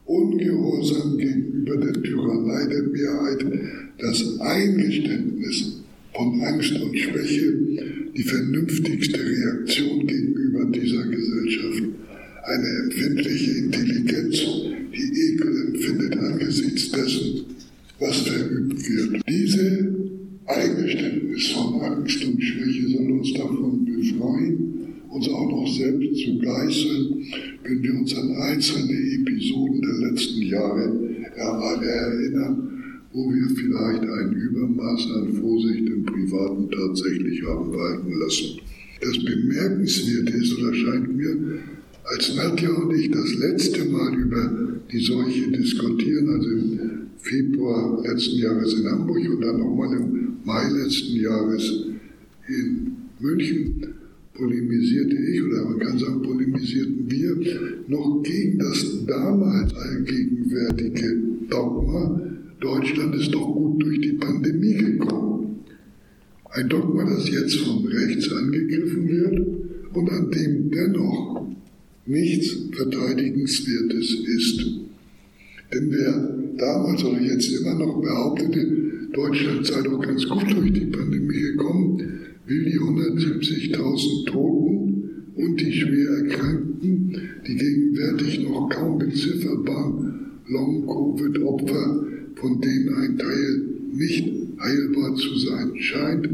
Ungehorsam gegenüber der Tyrannei der Mehrheit, das Eingeständnis von Angst und Schwäche, die vernünftigste Reaktion gegenüber dieser Gesellschaft eine empfindliche Intelligenz, die Ekel empfindet angesichts dessen, was verübt wird. Diese Eingeständnis von Angst und Schwäche soll uns davon befreien, uns auch noch selbst zu geißeln, wenn wir uns an einzelne Episoden der letzten Jahre erinnern, wo wir vielleicht ein Übermaß an Vorsicht im Privaten tatsächlich haben walten lassen. Das Bemerkenswerte ist oder scheint mir, als Nadja und ich das letzte Mal über die Seuche diskutieren, also im Februar letzten Jahres in Hamburg und dann nochmal im Mai letzten Jahres in München, polemisierte ich, oder man kann sagen, polemisierten wir noch gegen das damals allgegenwärtige Dogma, Deutschland ist doch gut durch die Pandemie gekommen. Ein Dogma, das jetzt von rechts angegriffen wird und an dem dennoch nichts Verteidigenswertes ist. Denn wer damals oder jetzt immer noch behauptete, Deutschland sei doch ganz gut durch die Pandemie gekommen, will die 170.000 Toten und die schwer Erkrankten, die gegenwärtig noch kaum bezifferbaren Long-Covid-Opfer, von denen ein Teil nicht heilbar zu sein scheint,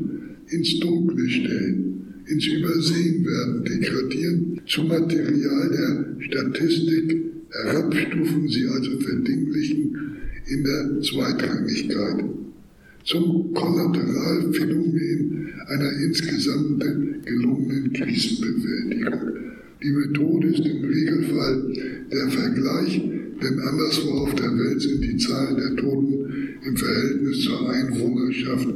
ins Dunkle stellen ins Übersehen werden, degradieren, zum Material der Statistik herabstufen, sie also verdinglichen in der Zweitrangigkeit, zum Kollateralphänomen einer insgesamt gelungenen Krisenbewältigung. Die Methode ist im Regelfall der Vergleich, denn anderswo auf der Welt sind die Zahlen der Toten im Verhältnis zur Einwohnerschaft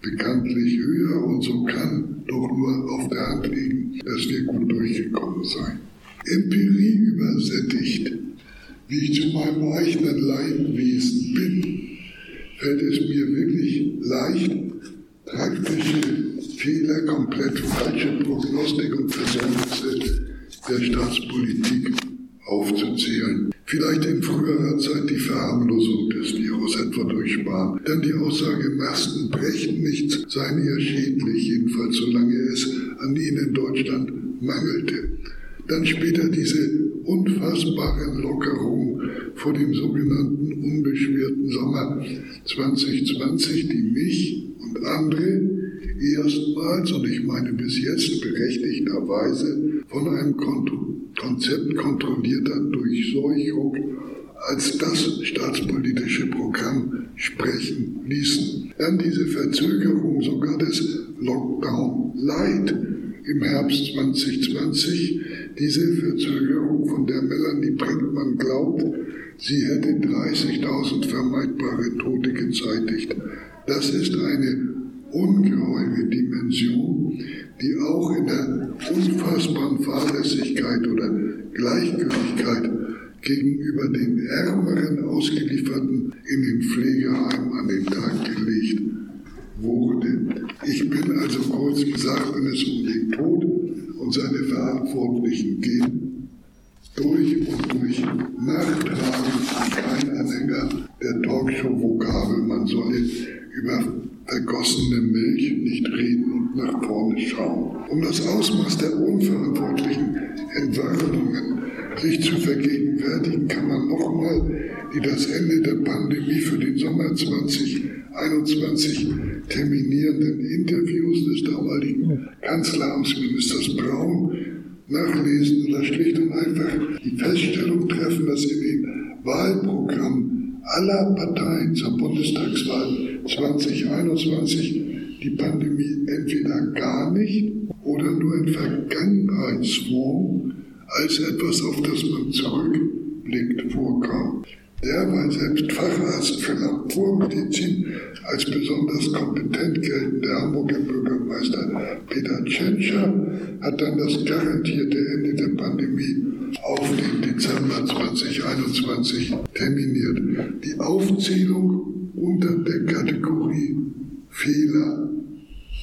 bekanntlich höher und so kann doch nur auf der Hand liegen, dass wir gut durchgekommen seien. Empirie übersättigt, wie ich zu meinem eigenen Leidwesen bin, fällt es mir wirklich leicht, praktische Fehler, komplett falsche Prognostik und Versäumnisse der Staatspolitik aufzuzählen. Vielleicht in früherer Zeit die Verharmlosung des Virus etwa durch Spahn. Dann die Aussage, Masken brächten nichts, seien eher schädlich, jedenfalls solange es an ihnen in Deutschland mangelte. Dann später diese unfassbare Lockerung vor dem sogenannten unbeschwerten Sommer 2020, die mich und andere erstmals, und ich meine bis jetzt berechtigterweise, von einem Konzept kontrollierter Durchseuchung als das staatspolitische Programm sprechen ließen. Dann diese Verzögerung sogar des Lockdown Light im Herbst 2020, diese Verzögerung, von der Melanie Brinkmann glaubt, sie hätte 30.000 vermeidbare Tote gezeitigt. Das ist eine ungeheure Dimension, die auch in der unfassbaren Fahrlässigkeit oder Gleichgültigkeit gegenüber den Ärmeren Ausgelieferten in den Pflegeheimen an den Tag gelegt wurde. Ich bin also kurz gesagt, wenn es um den Tod und seine Verantwortlichen geht, durch und durch nachtragend kein Anhänger der Talkshow-Vokabel. Man solle über vergossene Milch nicht reden und nach vorne schauen. Um das Ausmaß der unverantwortlichen Entwarnungen sich zu vergegenwärtigen, kann man nochmal die das Ende der Pandemie für den Sommer 2021 terminierenden Interviews des damaligen Kanzleramtsministers Braun nachlesen oder schlicht und einfach die Feststellung treffen, dass in den Wahlprogrammen aller Parteien zur Bundestagswahl 2021 die Pandemie entweder gar nicht oder nur in Vergangenheitsform als etwas, auf das man zurückblickt, vorkam. Derweil selbst Facharzt für Labormedizin als besonders kompetent geltende Hamburger Bürgermeister Peter Tschentscher hat dann das garantierte Ende der Pandemie auf den Dezember 2021 terminiert. Die Aufzählung unter der Kategorie Fehler.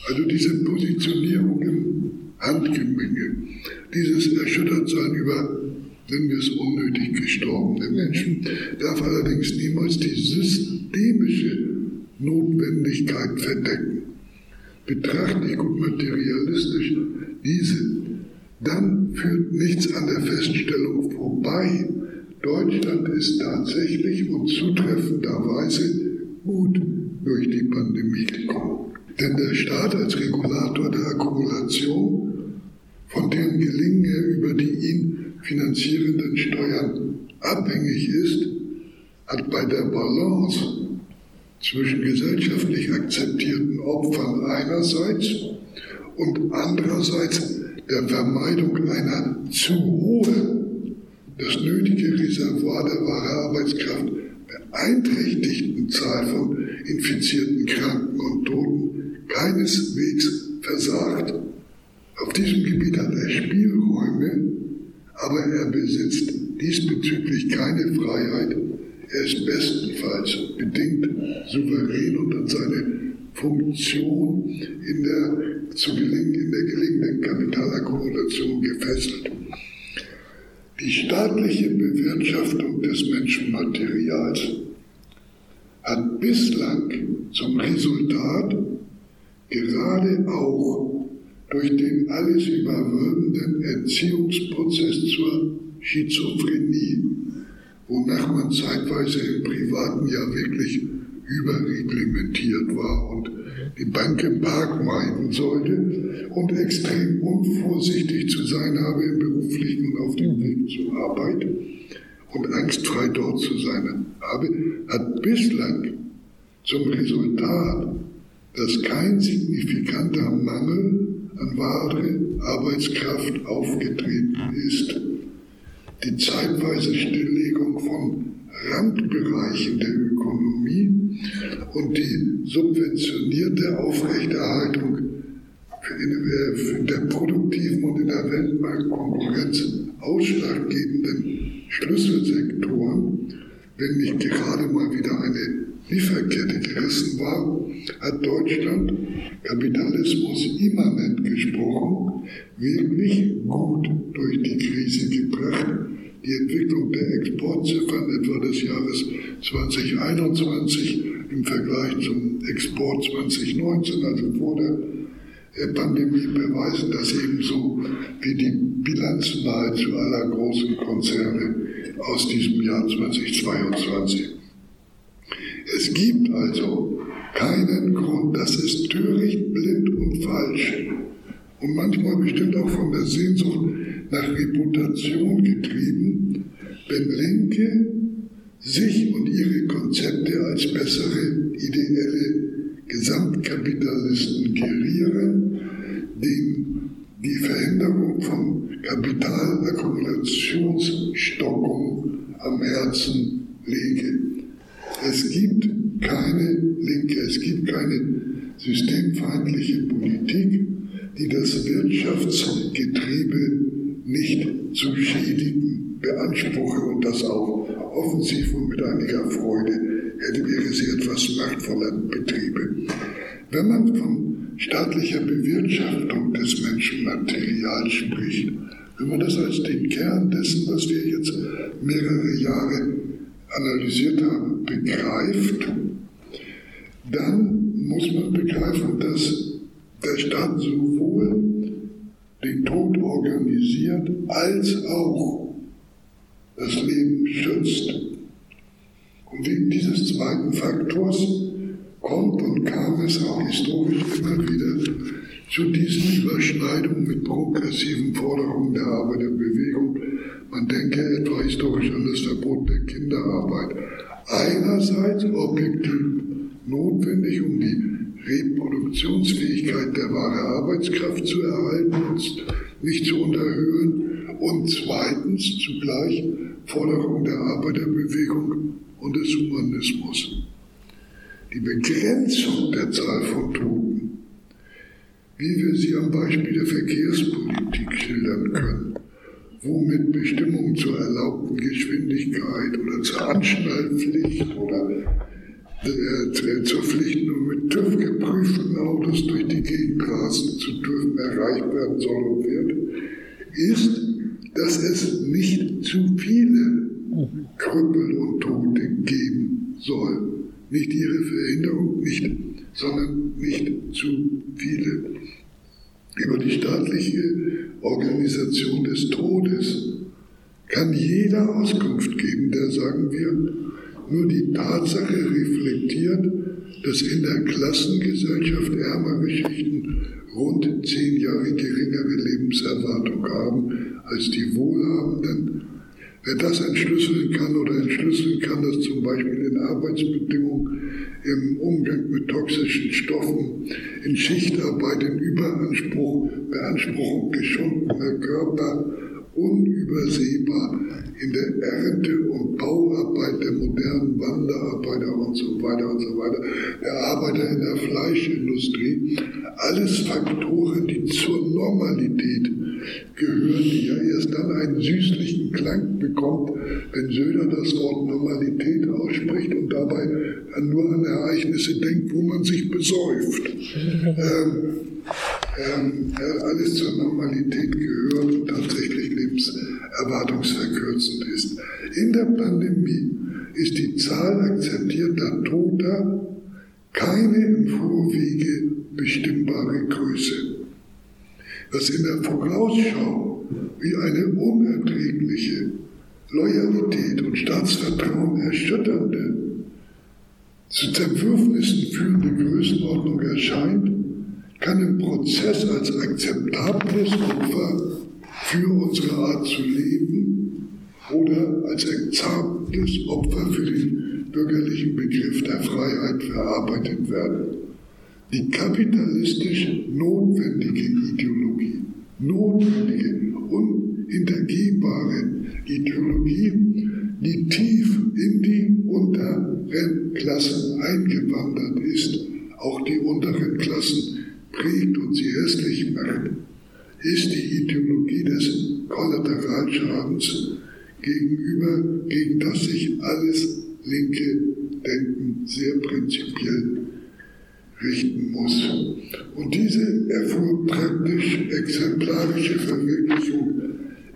Also diese Positionierung im Handgemenge, dieses Erschüttertsein über, nennen wir es unnötig gestorbene Menschen, darf allerdings niemals die systemische Notwendigkeit verdecken. Betrachte ich gut materialistisch diese, dann führt nichts an der Feststellung vorbei. Deutschland ist tatsächlich und zutreffenderweise gut durch die Pandemie gekommen. Denn der Staat als Regulator der Akkumulation, von deren Gelingen er über die ihn finanzierenden Steuern abhängig ist, hat bei der Balance zwischen gesellschaftlich akzeptierten Opfern einerseits und andererseits der Vermeidung einer zu hohen, das nötige Reservoir der wahre Arbeitskraft beeinträchtigten Zahl von infizierten Kranken und Toten keineswegs versagt. Auf diesem Gebiet hat er Spielräume, aber er besitzt diesbezüglich keine Freiheit. Er ist bestenfalls bedingt souverän und an seine Funktion in der, zu gelingen, in der gelingenden Kapitalakkumulation gefesselt. Die staatliche Bewirtschaftung des Menschenmaterials hat bislang zum Resultat gerade auch durch den alles überwölbenden Erziehungsprozess zur Schizophrenie, wonach man zeitweise im Privaten ja wirklich überreglementiert war und die Bank im Park meiden sollte und extrem unvorsichtig zu sein habe im beruflichen und auf dem Weg zur Arbeit und angstfrei dort zu sein habe, hat bislang zum Resultat, dass kein signifikanter Mangel an wahre Arbeitskraft aufgetreten ist. Die zeitweise Stilllegung von Randbereichen der Ökonomie und die subventionierte Aufrechterhaltung der produktiven und in der Weltmarktkonkurrenz ausschlaggebenden Schlüsselsektoren, wenn nicht gerade mal wieder eine Lieferkette gerissen war, hat Deutschland Kapitalismus immanent gesprochen, wirklich gut durch die Krise gebracht. Die Entwicklung der Exportziffern etwa des Jahres 2021 im Vergleich zum Export 2019, also vor der Pandemie, beweisen das ebenso wie die Bilanz nahezu aller großen Konzerne aus diesem Jahr 2022. Es gibt also keinen Grund, das ist töricht, blind und falsch und manchmal bestimmt auch von der Sehnsucht nach Reputation getrieben, sich und ihre Konzepte als bessere, ideelle Gesamtkapitalisten gerieren, denen die Verhinderung von Kapitalakkumulationsstockung am Herzen lege. Es gibt keine Linke, es gibt keine systemfeindliche Politik, die das Wirtschaftsgetriebe nicht zu schädigen beanspruche und das auch offensiv und mit einiger Freude hätte, wäre sie etwas machtvoller Betriebe. Wenn man von staatlicher Bewirtschaftung des Menschenmaterials spricht, wenn man das als den Kern dessen, was wir jetzt mehrere Jahre analysiert haben, begreift, dann muss man begreifen, dass der Staat sowohl den Tod organisiert als auch das Leben schützt. Und wegen dieses zweiten Faktors kommt und kam es auch historisch immer wieder zu diesen Überschneidungen mit progressiven Forderungen der Arbeiterbewegung. Man denke etwa historisch an das Verbot der Kinderarbeit. Einerseits objektiv notwendig, um die Reproduktionsfähigkeit der wahren Arbeitskraft zu erhalten und nicht zu unterhöhen. Und zweitens zugleich Forderung der Arbeiterbewegung und des Humanismus. Die Begrenzung der Zahl von Toten, wie wir sie am Beispiel der Verkehrspolitik schildern können, wo mit Bestimmungen zur erlaubten Geschwindigkeit oder zur Anschnallpflicht oder äh, zur Pflicht, nur mit TÜV geprüften Autos durch die Gegend rasen zu dürfen, erreicht werden soll und wird, ist, dass es nicht zu viele Krüppel und Tote geben soll. Nicht ihre Verhinderung, nicht, sondern nicht zu viele. Über die staatliche Organisation des Todes kann jeder Auskunft geben, der, sagen wir, nur die Tatsache reflektiert, dass in der Klassengesellschaft ärmere Schichten rund zehn Jahre geringere Lebenserwartung haben als die Wohlhabenden. Wer das entschlüsseln kann oder entschlüsseln kann, dass zum Beispiel in Arbeitsbedingungen, im Umgang mit toxischen Stoffen, in Schichtarbeit, in Überanspruch, Beanspruchung geschundener Körper unübersehbar in der Ernte- und Bauarbeit der modernen Wanderarbeiter und so weiter und so weiter, der Arbeiter in der Fleischindustrie, alles Faktoren, die zur Normalität gehören, die ja erst dann einen süßlichen Klang bekommt, wenn Söder das Wort Normalität ausspricht und dabei nur an Ereignisse denkt, wo man sich besäuft. Ähm, ähm, alles zur Normalität gehört und tatsächlich lebenserwartungsverkürzend ist. In der Pandemie ist die Zahl akzeptierter Toter keine im Vorwege bestimmbare Größe. Was in der Vorausschau wie eine unerträgliche Loyalität und Staatsvertrauen erschütternde, zu Zerwürfnissen führende Größenordnung erscheint, kann im Prozess als akzeptables Opfer für unsere Art zu leben oder als akzeptables Opfer für den bürgerlichen Begriff der Freiheit verarbeitet werden. Die kapitalistisch notwendige Ideologie, notwendige, unhintergehbare Ideologie, die tief in die unteren Klassen eingewandert ist, auch die unteren Klassen prägt und sie hässlich macht, ist die Ideologie des Kollateralschadens gegenüber, gegen das sich alles linke Denken sehr prinzipiell richten muss. Und diese erfuhr praktisch exemplarische Verwirklichung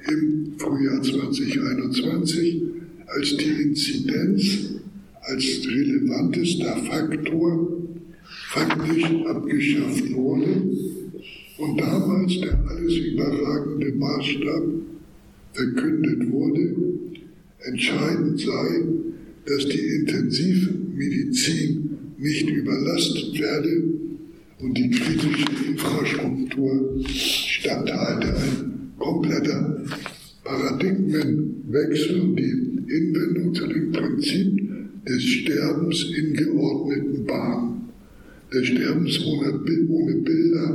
im Frühjahr 2021, als die Inzidenz als relevantester Faktor faktisch abgeschafft wurde und damals der alles überragende Maßstab verkündet wurde, entscheidend sei, dass die Intensivmedizin nicht überlastet werde und die kritische Infrastruktur standhalte. Ein kompletter Paradigmenwechsel die Hinwendung zu dem Prinzip des Sterbens in geordneten Bahnen. Des Sterbens ohne, ohne Bilder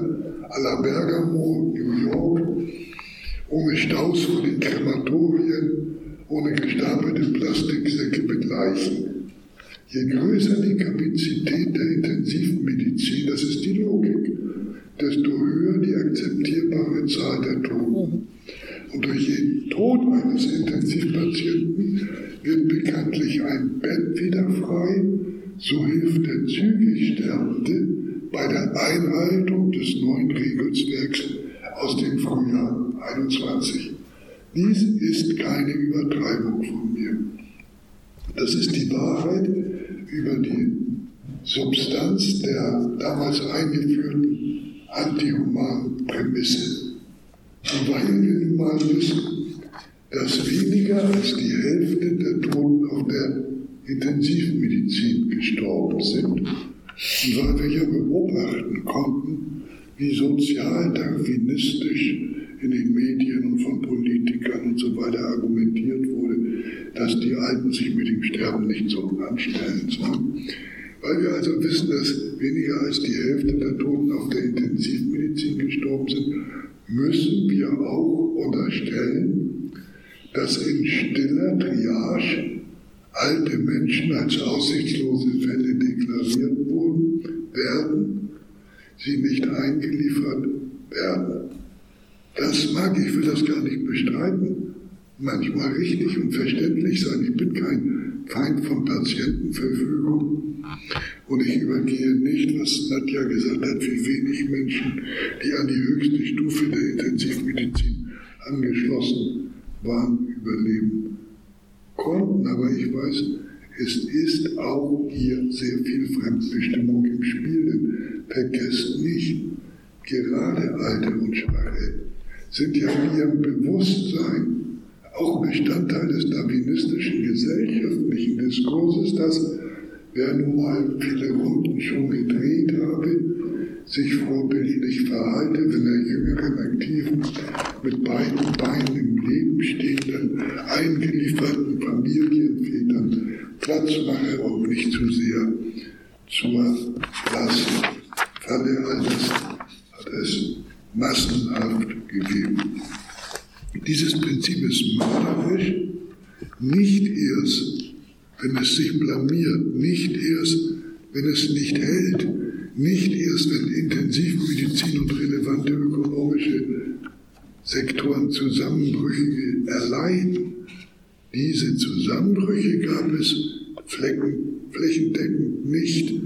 à la Bergamo, New York, ohne Staus vor den Krematorien, ohne gestapelte Plastiksäcke mit Leichen. Je größer die Kapazität der Intensivmedizin, das ist die Logik, desto höher die akzeptierbare Zahl der Toten. Und durch jeden Tod eines Intensivpatienten wird bekanntlich ein Bett wieder frei, so hilft der zügig Sterbende bei der Einhaltung des neuen Regelswerks aus dem Frühjahr 21. Dies ist keine Übertreibung von mir. Das ist die Wahrheit über die Substanz der damals eingeführten antihumanen Prämisse. Und weil wir nun mal wissen, dass weniger als die Hälfte der Toten auf der Intensivmedizin gestorben sind, und weil wir ja beobachten konnten, wie sozialdarwinistisch in den Medien und von Politikern und so weiter argumentiert wurde, dass die Alten sich mit dem Sterben nicht so anstellen sollen. Weil wir also wissen, dass weniger als die Hälfte der Toten auf der Intensivmedizin gestorben sind, müssen wir auch unterstellen, dass in stiller Triage alte Menschen als aussichtslose Fälle deklariert wurden, werden, sie nicht eingeliefert werden. Das mag, ich will das gar nicht bestreiten, manchmal richtig und verständlich sein. Ich bin kein Feind von Patientenverfügung und ich übergehe nicht, was Nadja gesagt hat, wie wenig Menschen, die an die höchste Stufe der Intensivmedizin angeschlossen waren, überleben konnten. Aber ich weiß, es ist auch hier sehr viel Fremdbestimmung im Spiel. Vergesst nicht, gerade Alte und Schwache sind ja in ihrem Bewusstsein auch Bestandteil des darwinistischen gesellschaftlichen Diskurses, dass wer nun mal viele Runden schon gedreht habe, sich vorbildlich verhalte, wenn er jüngeren Aktiven mit beiden Beinen im Leben stehenden, eingelieferten Familienvätern Platz mache und nicht zu sehr zur Last falle. All das hat es massenhaft gegeben. Dieses Prinzip ist mörderisch, nicht erst, wenn es sich blamiert, nicht erst, wenn es nicht hält, nicht erst, wenn Intensivmedizin und relevante ökonomische Sektoren Zusammenbrüche erleiden. Diese Zusammenbrüche gab es Flecken, flächendeckend nicht,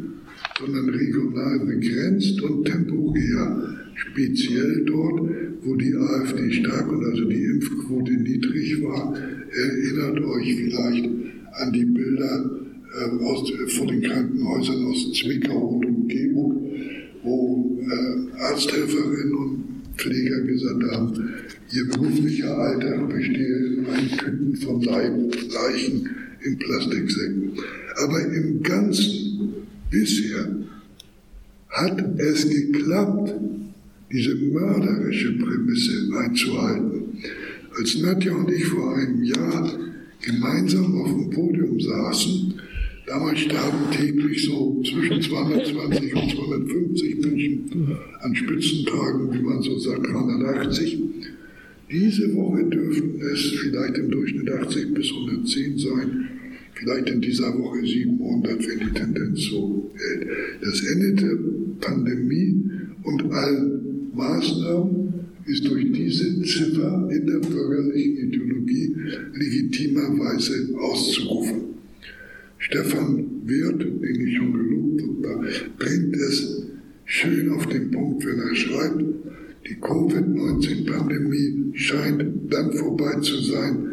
sondern regional begrenzt und temporär, speziell dort, wo die AfD stark und also die Impfquote niedrig war. Erinnert euch vielleicht an die Bilder äh, aus, vor den Krankenhäusern aus Zwickau und Umgebung, wo äh, Arzthelferinnen und Pfleger gesagt haben, ihr beruflicher Alltag bestehe in Tüten von Leichen in Plastiksäcken. Aber im Ganzen bisher hat es geklappt, diese mörderische Prämisse einzuhalten. Als Nadja und ich vor einem Jahr gemeinsam auf dem Podium saßen, damals starben täglich so zwischen 220 und 250 Menschen an Spitzentagen, wie man so sagt, 380. Diese Woche dürften es vielleicht im Durchschnitt 80 bis 110 sein, vielleicht in dieser Woche 700, wenn die Tendenz so hält. Das Ende der Pandemie und allen Maßnahmen ist durch diese Ziffer in der bürgerlichen Ideologie legitimerweise auszurufen. Stefan Wirth, den ich schon gelobt habe, bringt es schön auf den Punkt, wenn er schreibt, die Covid-19-Pandemie scheint dann vorbei zu sein,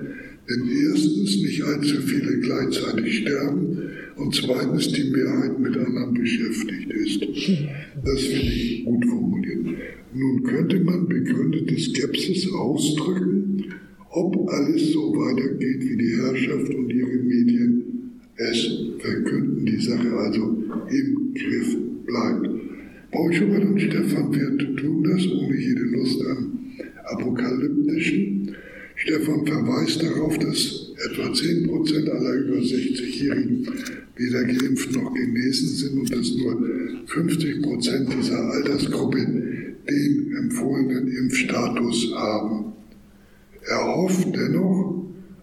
wenn erstens nicht allzu viele gleichzeitig sterben und zweitens die Mehrheit mit anderen beschäftigt ist. Das finde ich gut formuliert. Nun könnte man begründete Skepsis ausdrücken, ob alles so weitergeht, wie die Herrschaft und ihre Medien es verkünden, die Sache also im Griff bleibt. Paul Schubert und Stefan Wirth tun das ohne jede Lust an apokalyptischen. Stefan verweist darauf, dass etwa 10% aller über 60-Jährigen weder geimpft noch genesen sind und dass nur 50% dieser Altersgruppe den empfohlenen Impfstatus haben. Er hofft dennoch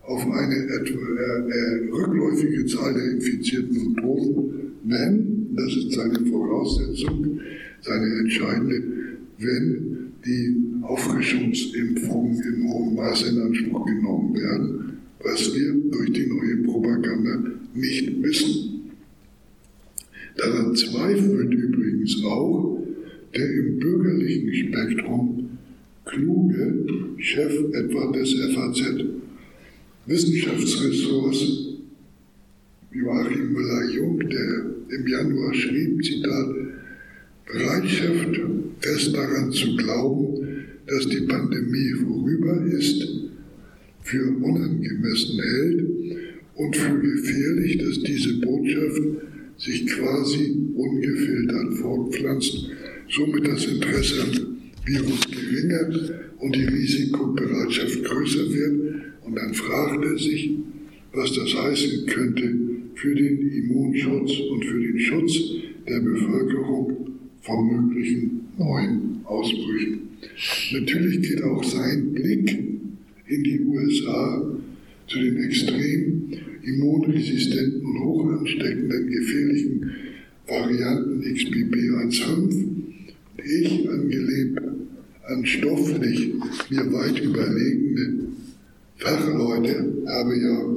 auf eine äh, äh, rückläufige Zahl der Infizierten und Toten, wenn, das ist seine Voraussetzung, seine entscheidende, wenn die Auffrischungsimpfungen im hohen Maße in Anspruch genommen werden, was wir durch die neue Propaganda nicht wissen. Daran zweifelt übrigens auch der im bürgerlichen Spektrum kluge Chef etwa des FAZ Wissenschaftsressorts Joachim Müller-Jung, der im Januar schrieb, Zitat, Bereitschaft, fest daran zu glauben, dass die Pandemie vorüber ist, für unangemessen hält und für gefährlich, dass diese Botschaft sich quasi ungefiltert fortpflanzt, somit das Interesse am Virus geringer und die Risikobereitschaft größer wird. Dann fragt er sich, was das heißen könnte für den Immunschutz und für den Schutz der Bevölkerung vor möglichen neuen Ausbrüchen. Natürlich geht auch sein Blick in die USA zu den extrem immunresistenten hochansteckenden gefährlichen Varianten XBB1.5. Ich, angelehnt an stofflich mir weit überlegene Fachleute, habe ja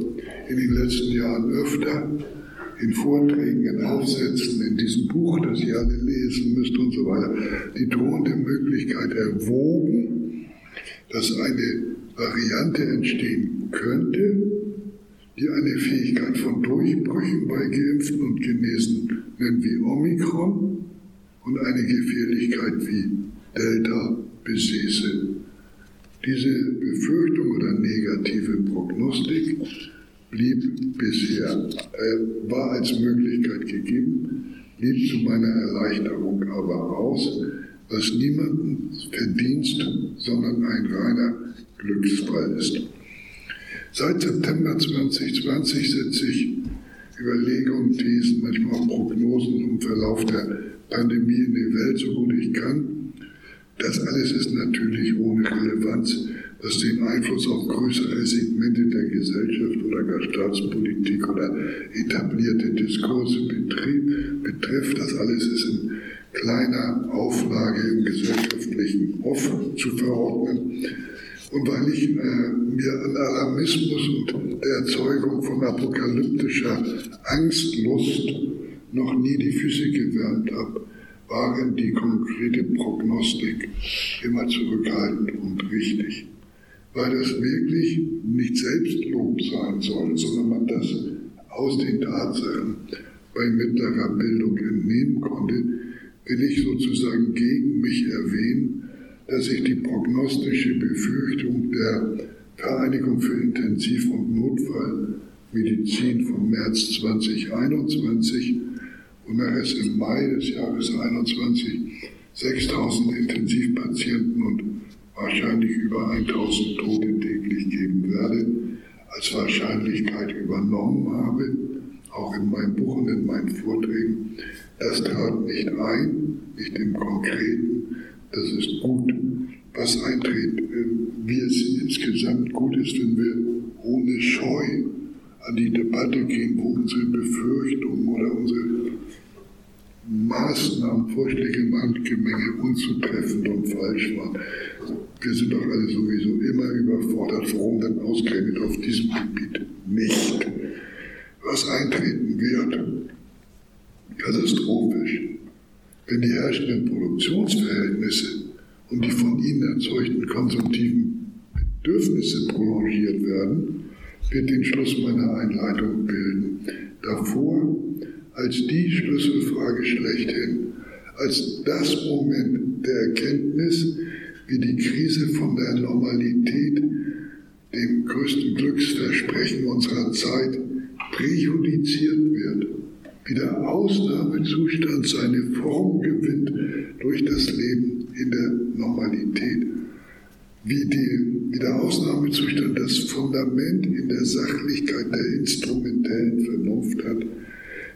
in den letzten Jahren öfter in Vorträgen, in Aufsätzen, in diesem Buch, das ihr alle lesen müsst und so weiter, die drohende Möglichkeit erwogen, dass eine Variante entstehen könnte, die eine Fähigkeit von Durchbrüchen bei Geimpften und Genesenen wie Omikron und eine Gefährlichkeit wie Delta besäße. Diese Befürchtung oder negative Prognostik blieb bisher, äh, war als Möglichkeit gegeben, blieb zu meiner Erleichterung aber aus, was niemandens Verdienst, sondern ein reiner Glücksfall ist. Seit September 2020 setze ich Überlegungen, Thesen, manchmal auch Prognosen zum Verlauf der Pandemie in die Welt, so gut ich kann. Das alles ist natürlich ohne Relevanz was den Einfluss auf größere Segmente der Gesellschaft oder gar Staatspolitik oder etablierte Diskurse betrifft. Das alles ist in kleiner Auflage im gesellschaftlichen Off zu verordnen. Und weil ich äh, mir an Alarmismus und der Erzeugung von apokalyptischer Angstlust noch nie die Füße gewärmt habe, waren die konkrete Prognostik immer zurückhaltend und richtig. Weil das wirklich nicht Selbstlob sein soll, sondern man das aus den Tatsachen bei mittlerer Bildung entnehmen konnte, will ich sozusagen gegen mich erwähnen, dass ich die prognostische Befürchtung der Vereinigung für Intensiv- und Notfallmedizin vom März 2021, wonach es im Mai des Jahres 2021 6000 Intensivpatienten und wahrscheinlich über 1000 Tote täglich geben werde, als Wahrscheinlichkeit übernommen habe, auch in meinem Buch und in meinen Vorträgen. Das trat nicht ein, nicht im Konkreten. Das ist gut, was eintritt. Wie es insgesamt gut ist, wenn wir ohne Scheu an die Debatte gehen, wo unsere Befürchtungen oder unsere Maßnahmen, Vorschläge im Handgemenge unzutreffend und falsch waren. Wir sind doch alle sowieso immer überfordert. Warum denn ausgerechnet auf diesem Gebiet nicht? was eintreten wird. Katastrophisch, wenn die herrschenden Produktionsverhältnisse und die von ihnen erzeugten konsumtiven Bedürfnisse prolongiert werden, wird den Schluss meiner Einleitung bilden. Davor als die Schlüsselfrage schlechthin, als das Moment der Erkenntnis, wie die Krise von der Normalität, dem größten Glücksversprechen unserer Zeit, präjudiziert wird, wie der Ausnahmezustand seine Form gewinnt durch das Leben in der Normalität, wie, die, wie der Ausnahmezustand das Fundament in der Sachlichkeit der instrumentellen Vernunft hat,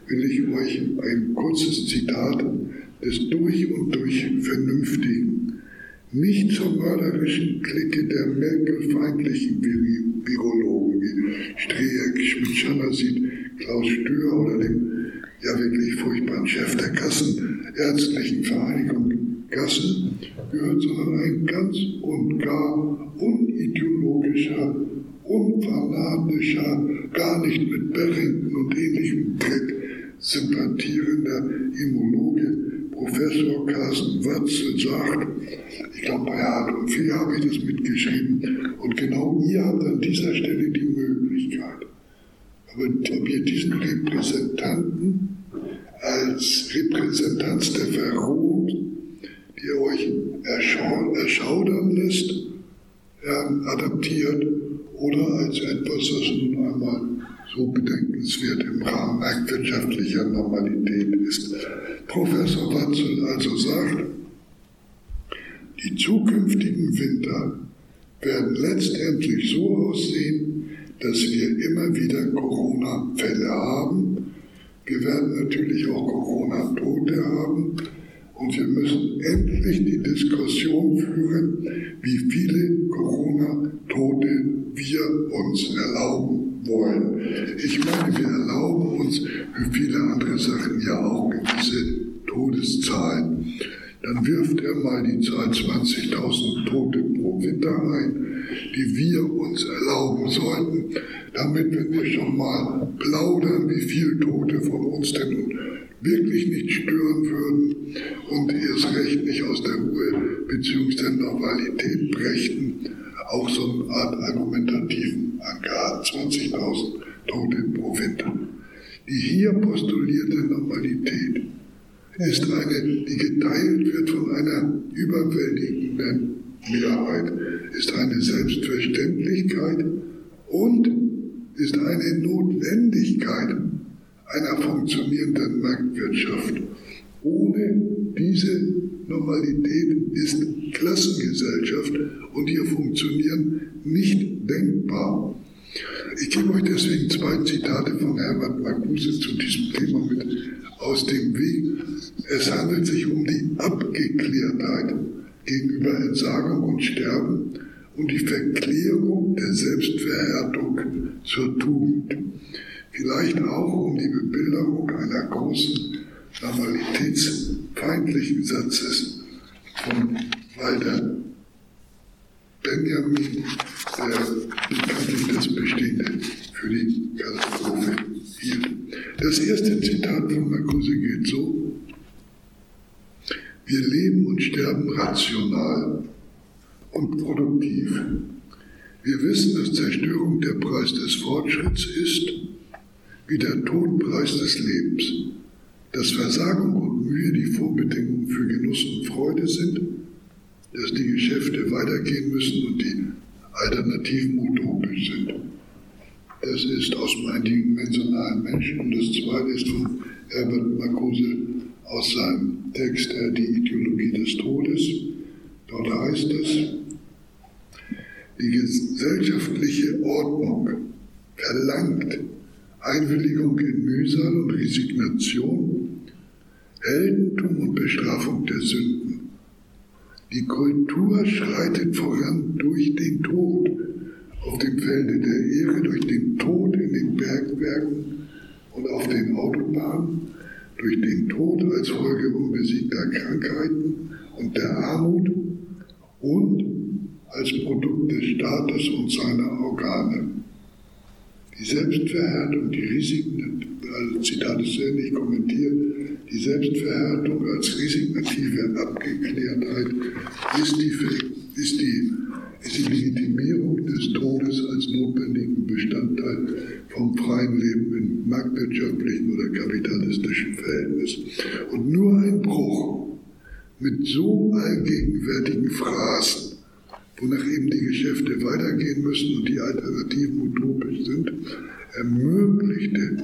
will ich euch ein kurzes Zitat des durch und durch Vernünftigen, nicht zur mörderischen Clique der Merkel-feindlichen Virologen wie Streeck, Schmidt-Schannersit, Klaus Stör oder dem ja wirklich furchtbaren Chef der Kassenärztlichen Vereinigung Gassen gehört, sondern ein ganz und gar unideologischer, unfanatischer, gar nicht mit Barrington und ähnlichem Dreck sympathierender Immunologe Professor Carsten Watzel sagt, ich glaube bei Hart und Vier habe ich das mitgeschrieben, und genau ihr habt an dieser Stelle die Möglichkeit, aber ob ihr diesen Repräsentanten als Repräsentanz der Verrohung, die euch erschaudern lässt, adaptiert oder als etwas, das nun einmal so bedenkenswert im Rahmen marktwirtschaftlicher Normalität ist. Professor Watzel also sagt, die zukünftigen Winter werden letztendlich so aussehen, dass wir immer wieder Corona-Fälle haben. Wir werden natürlich auch Corona-Tote haben. Und wir müssen endlich die Diskussion führen, wie viele Corona-Tote wir uns erlauben wollen. Ich meine, wir erlauben uns für viele andere Sachen ja auch gewisse Todeszahlen. Dann wirft er mal die Zahl 20.000 Tote pro Winter ein, die wir uns erlauben sollten, damit, wir schon mal plaudern, wie viele Tote von uns denn wirklich nicht stören würden und erst recht nicht aus der Ruhe bzw. Normalität brächten, auch so eine Art argumentativen Anker 20.000 Tote pro Winter. Die hier postulierte Normalität ist eine, die geteilt wird von einer überwältigenden Mehrheit, ist eine Selbstverständlichkeit und ist eine Notwendigkeit einer funktionierenden Marktwirtschaft. Ohne diese Normalität ist Klassengesellschaft und ihr Funktionieren nicht denkbar. Ich gebe euch deswegen zwei Zitate von Herbert Marcuse zu diesem Thema mit aus dem Weg. Es handelt sich um die Abgeklärtheit gegenüber Entsagung und Sterben und die Verklärung der Selbstverhärtung zur Tugend. Vielleicht auch um die Bebilderung einer großen normalitätsfeindlichen Satzes von Walter Benjamin, der bekanntlich das Bestehende für die Katastrophe hielt. Das erste Zitat von Marcuse geht so, wir leben und sterben rational und produktiv. Wir wissen, dass Zerstörung der Preis des Fortschritts ist, wie der Todpreis des Lebens, dass Versagung und Mühe die Vorbedingungen für Genuss und Freude sind, dass die Geschäfte weitergehen müssen und die Alternativen utopisch sind. Das ist aus dem eindimensionalen Menschen und das zweite ist von Herbert Marcuse aus seinem Text Die Ideologie des Todes. Dort heißt es, die gesellschaftliche Ordnung verlangt Einwilligung in Mühsal und Resignation, Heldentum und Bestrafung der Sünden. Die Kultur schreitet voran durch den Tod auf dem Felde der Ehre, durch den Tod in den Bergwerken und auf den Autobahnen, durch den Tod als Folge unbesiegter Krankheiten und der Armut und als Produkt des Staates und seiner Organe. Die Selbstverhärtung, die Risiken, also Zitat ist nicht kommentiert, die Selbstverhärtung als resignative Abgeklärtheit ist die, ist die, ist die Legitimierung des Todes als notwendigen Bestandteil vom freien Leben in marktwirtschaftlichen oder kapitalistischen Verhältnissen. Und nur ein Bruch mit so allgegenwärtigen Phrasen, wonach eben die Geschäfte weitergehen müssen und die Alternativen utopisch sind, ermöglichte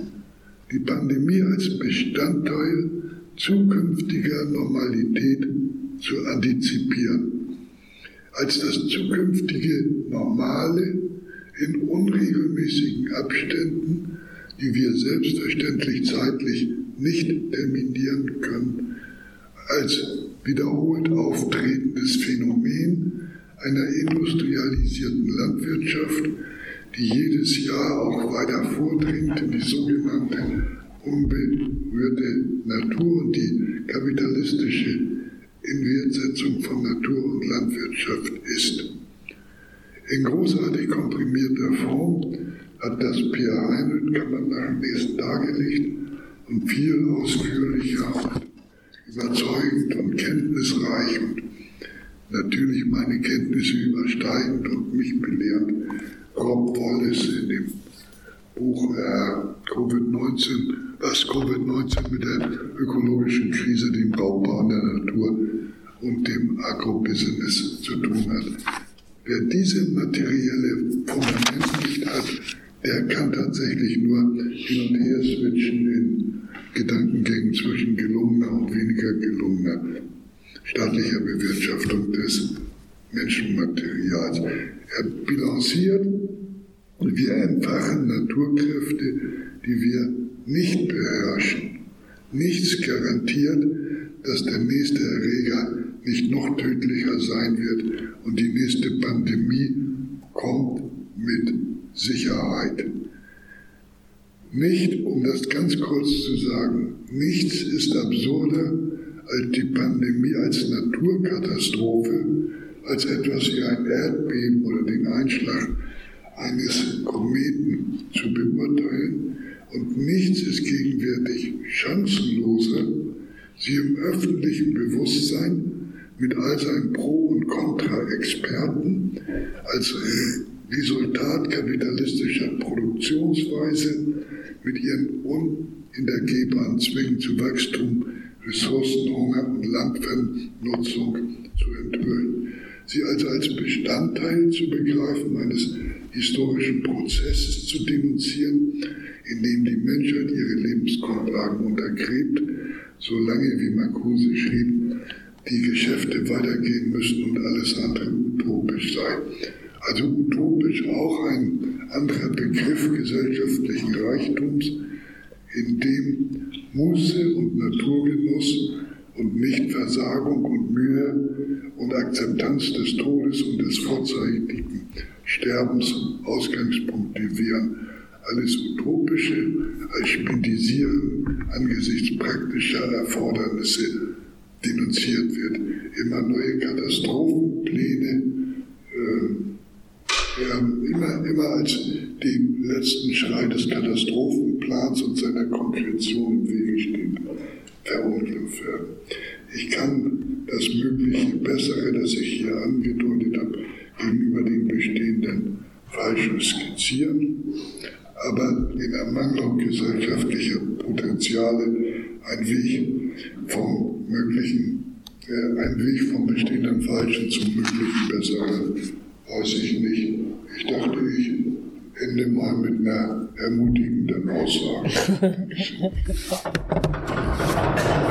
die Pandemie als Bestandteil zukünftiger Normalität zu antizipieren, als das zukünftige Normale in unregelmäßigen Abständen, die wir selbstverständlich zeitlich nicht terminieren können, als wiederholt auftretendes Phänomen einer industrialisierten Landwirtschaft, die jedes Jahr auch weiter vordringt in die sogenannte unberührte Natur und die kapitalistische Inwertsetzung von Natur und Landwirtschaft ist. In großartig komprimierter Form hat das Pierre Heinrich, kann man nachlesen, dargelegt und viel ausführlicher überzeugend und kenntnisreich und natürlich meine Kenntnisse übersteigend und mich belehrend Rob Wallace in dem Buch äh, Covid-19, was Covid-19 mit der ökologischen Krise, dem Raubbau der Natur und dem Agrobusiness zu tun hat. Wer diese materielle Fundament nicht hat, der kann tatsächlich nur hin und her switchen in Gedankengängen zwischen gelungener und weniger gelungener staatlicher Bewirtschaftung des Menschenmaterials. Er bilanciert, wir entfachen Naturkräfte, die wir nicht beherrschen. Nichts garantiert, dass der nächste Erreger nicht noch tödlicher sein wird und die nächste Pandemie kommt mit Sicherheit. Nicht, um das ganz kurz zu sagen, nichts ist absurder als die Pandemie als Naturkatastrophe, als etwas wie ein Erdbeben oder den Einschlag eines Kometen zu beurteilen. Und nichts ist gegenwärtig chancenloser, sie im öffentlichen Bewusstsein mit all seinen Pro- und Contra-Experten als Resultat kapitalistischer Produktionsweise mit ihren unhintergehbaren Zwängen zu Wachstum, Ressourcenhunger und Landvernutzung zu enthüllen. Sie also als Bestandteil zu begreifen eines historischen Prozesses zu denunzieren, in dem die Menschheit ihre Lebensgrundlagen untergräbt, solange, wie Marcuse schrieb, die Geschäfte weitergehen müssen und alles andere utopisch sei. Also utopisch auch ein anderer Begriff gesellschaftlichen Reichtums, in dem Muße und Naturgenuss und Nichtversagung und Mühe und Akzeptanz des Todes und des vorzeitigen Sterbens Ausgangspunkte wären. Alles Utopische als Spendisieren angesichts praktischer Erfordernisse denunziert wird. Immer neue Katastrophenpläne, äh, ja, immer, immer als den letzten Schrei des Katastrophenplans und seiner Konkretion im Wege stehen, verunglimpft werden. Ich kann das mögliche Bessere, das ich hier angedeutet habe, gegenüber den bestehenden falschen skizzieren, aber in Ermangelung gesellschaftlicher Potenziale ein Weg vom möglichen, äh, ein Weg vom bestehenden Falschen zum möglichen Besseren weiß ich nicht. Ich dachte, ich ende mal mit einer ermutigenden Aussage.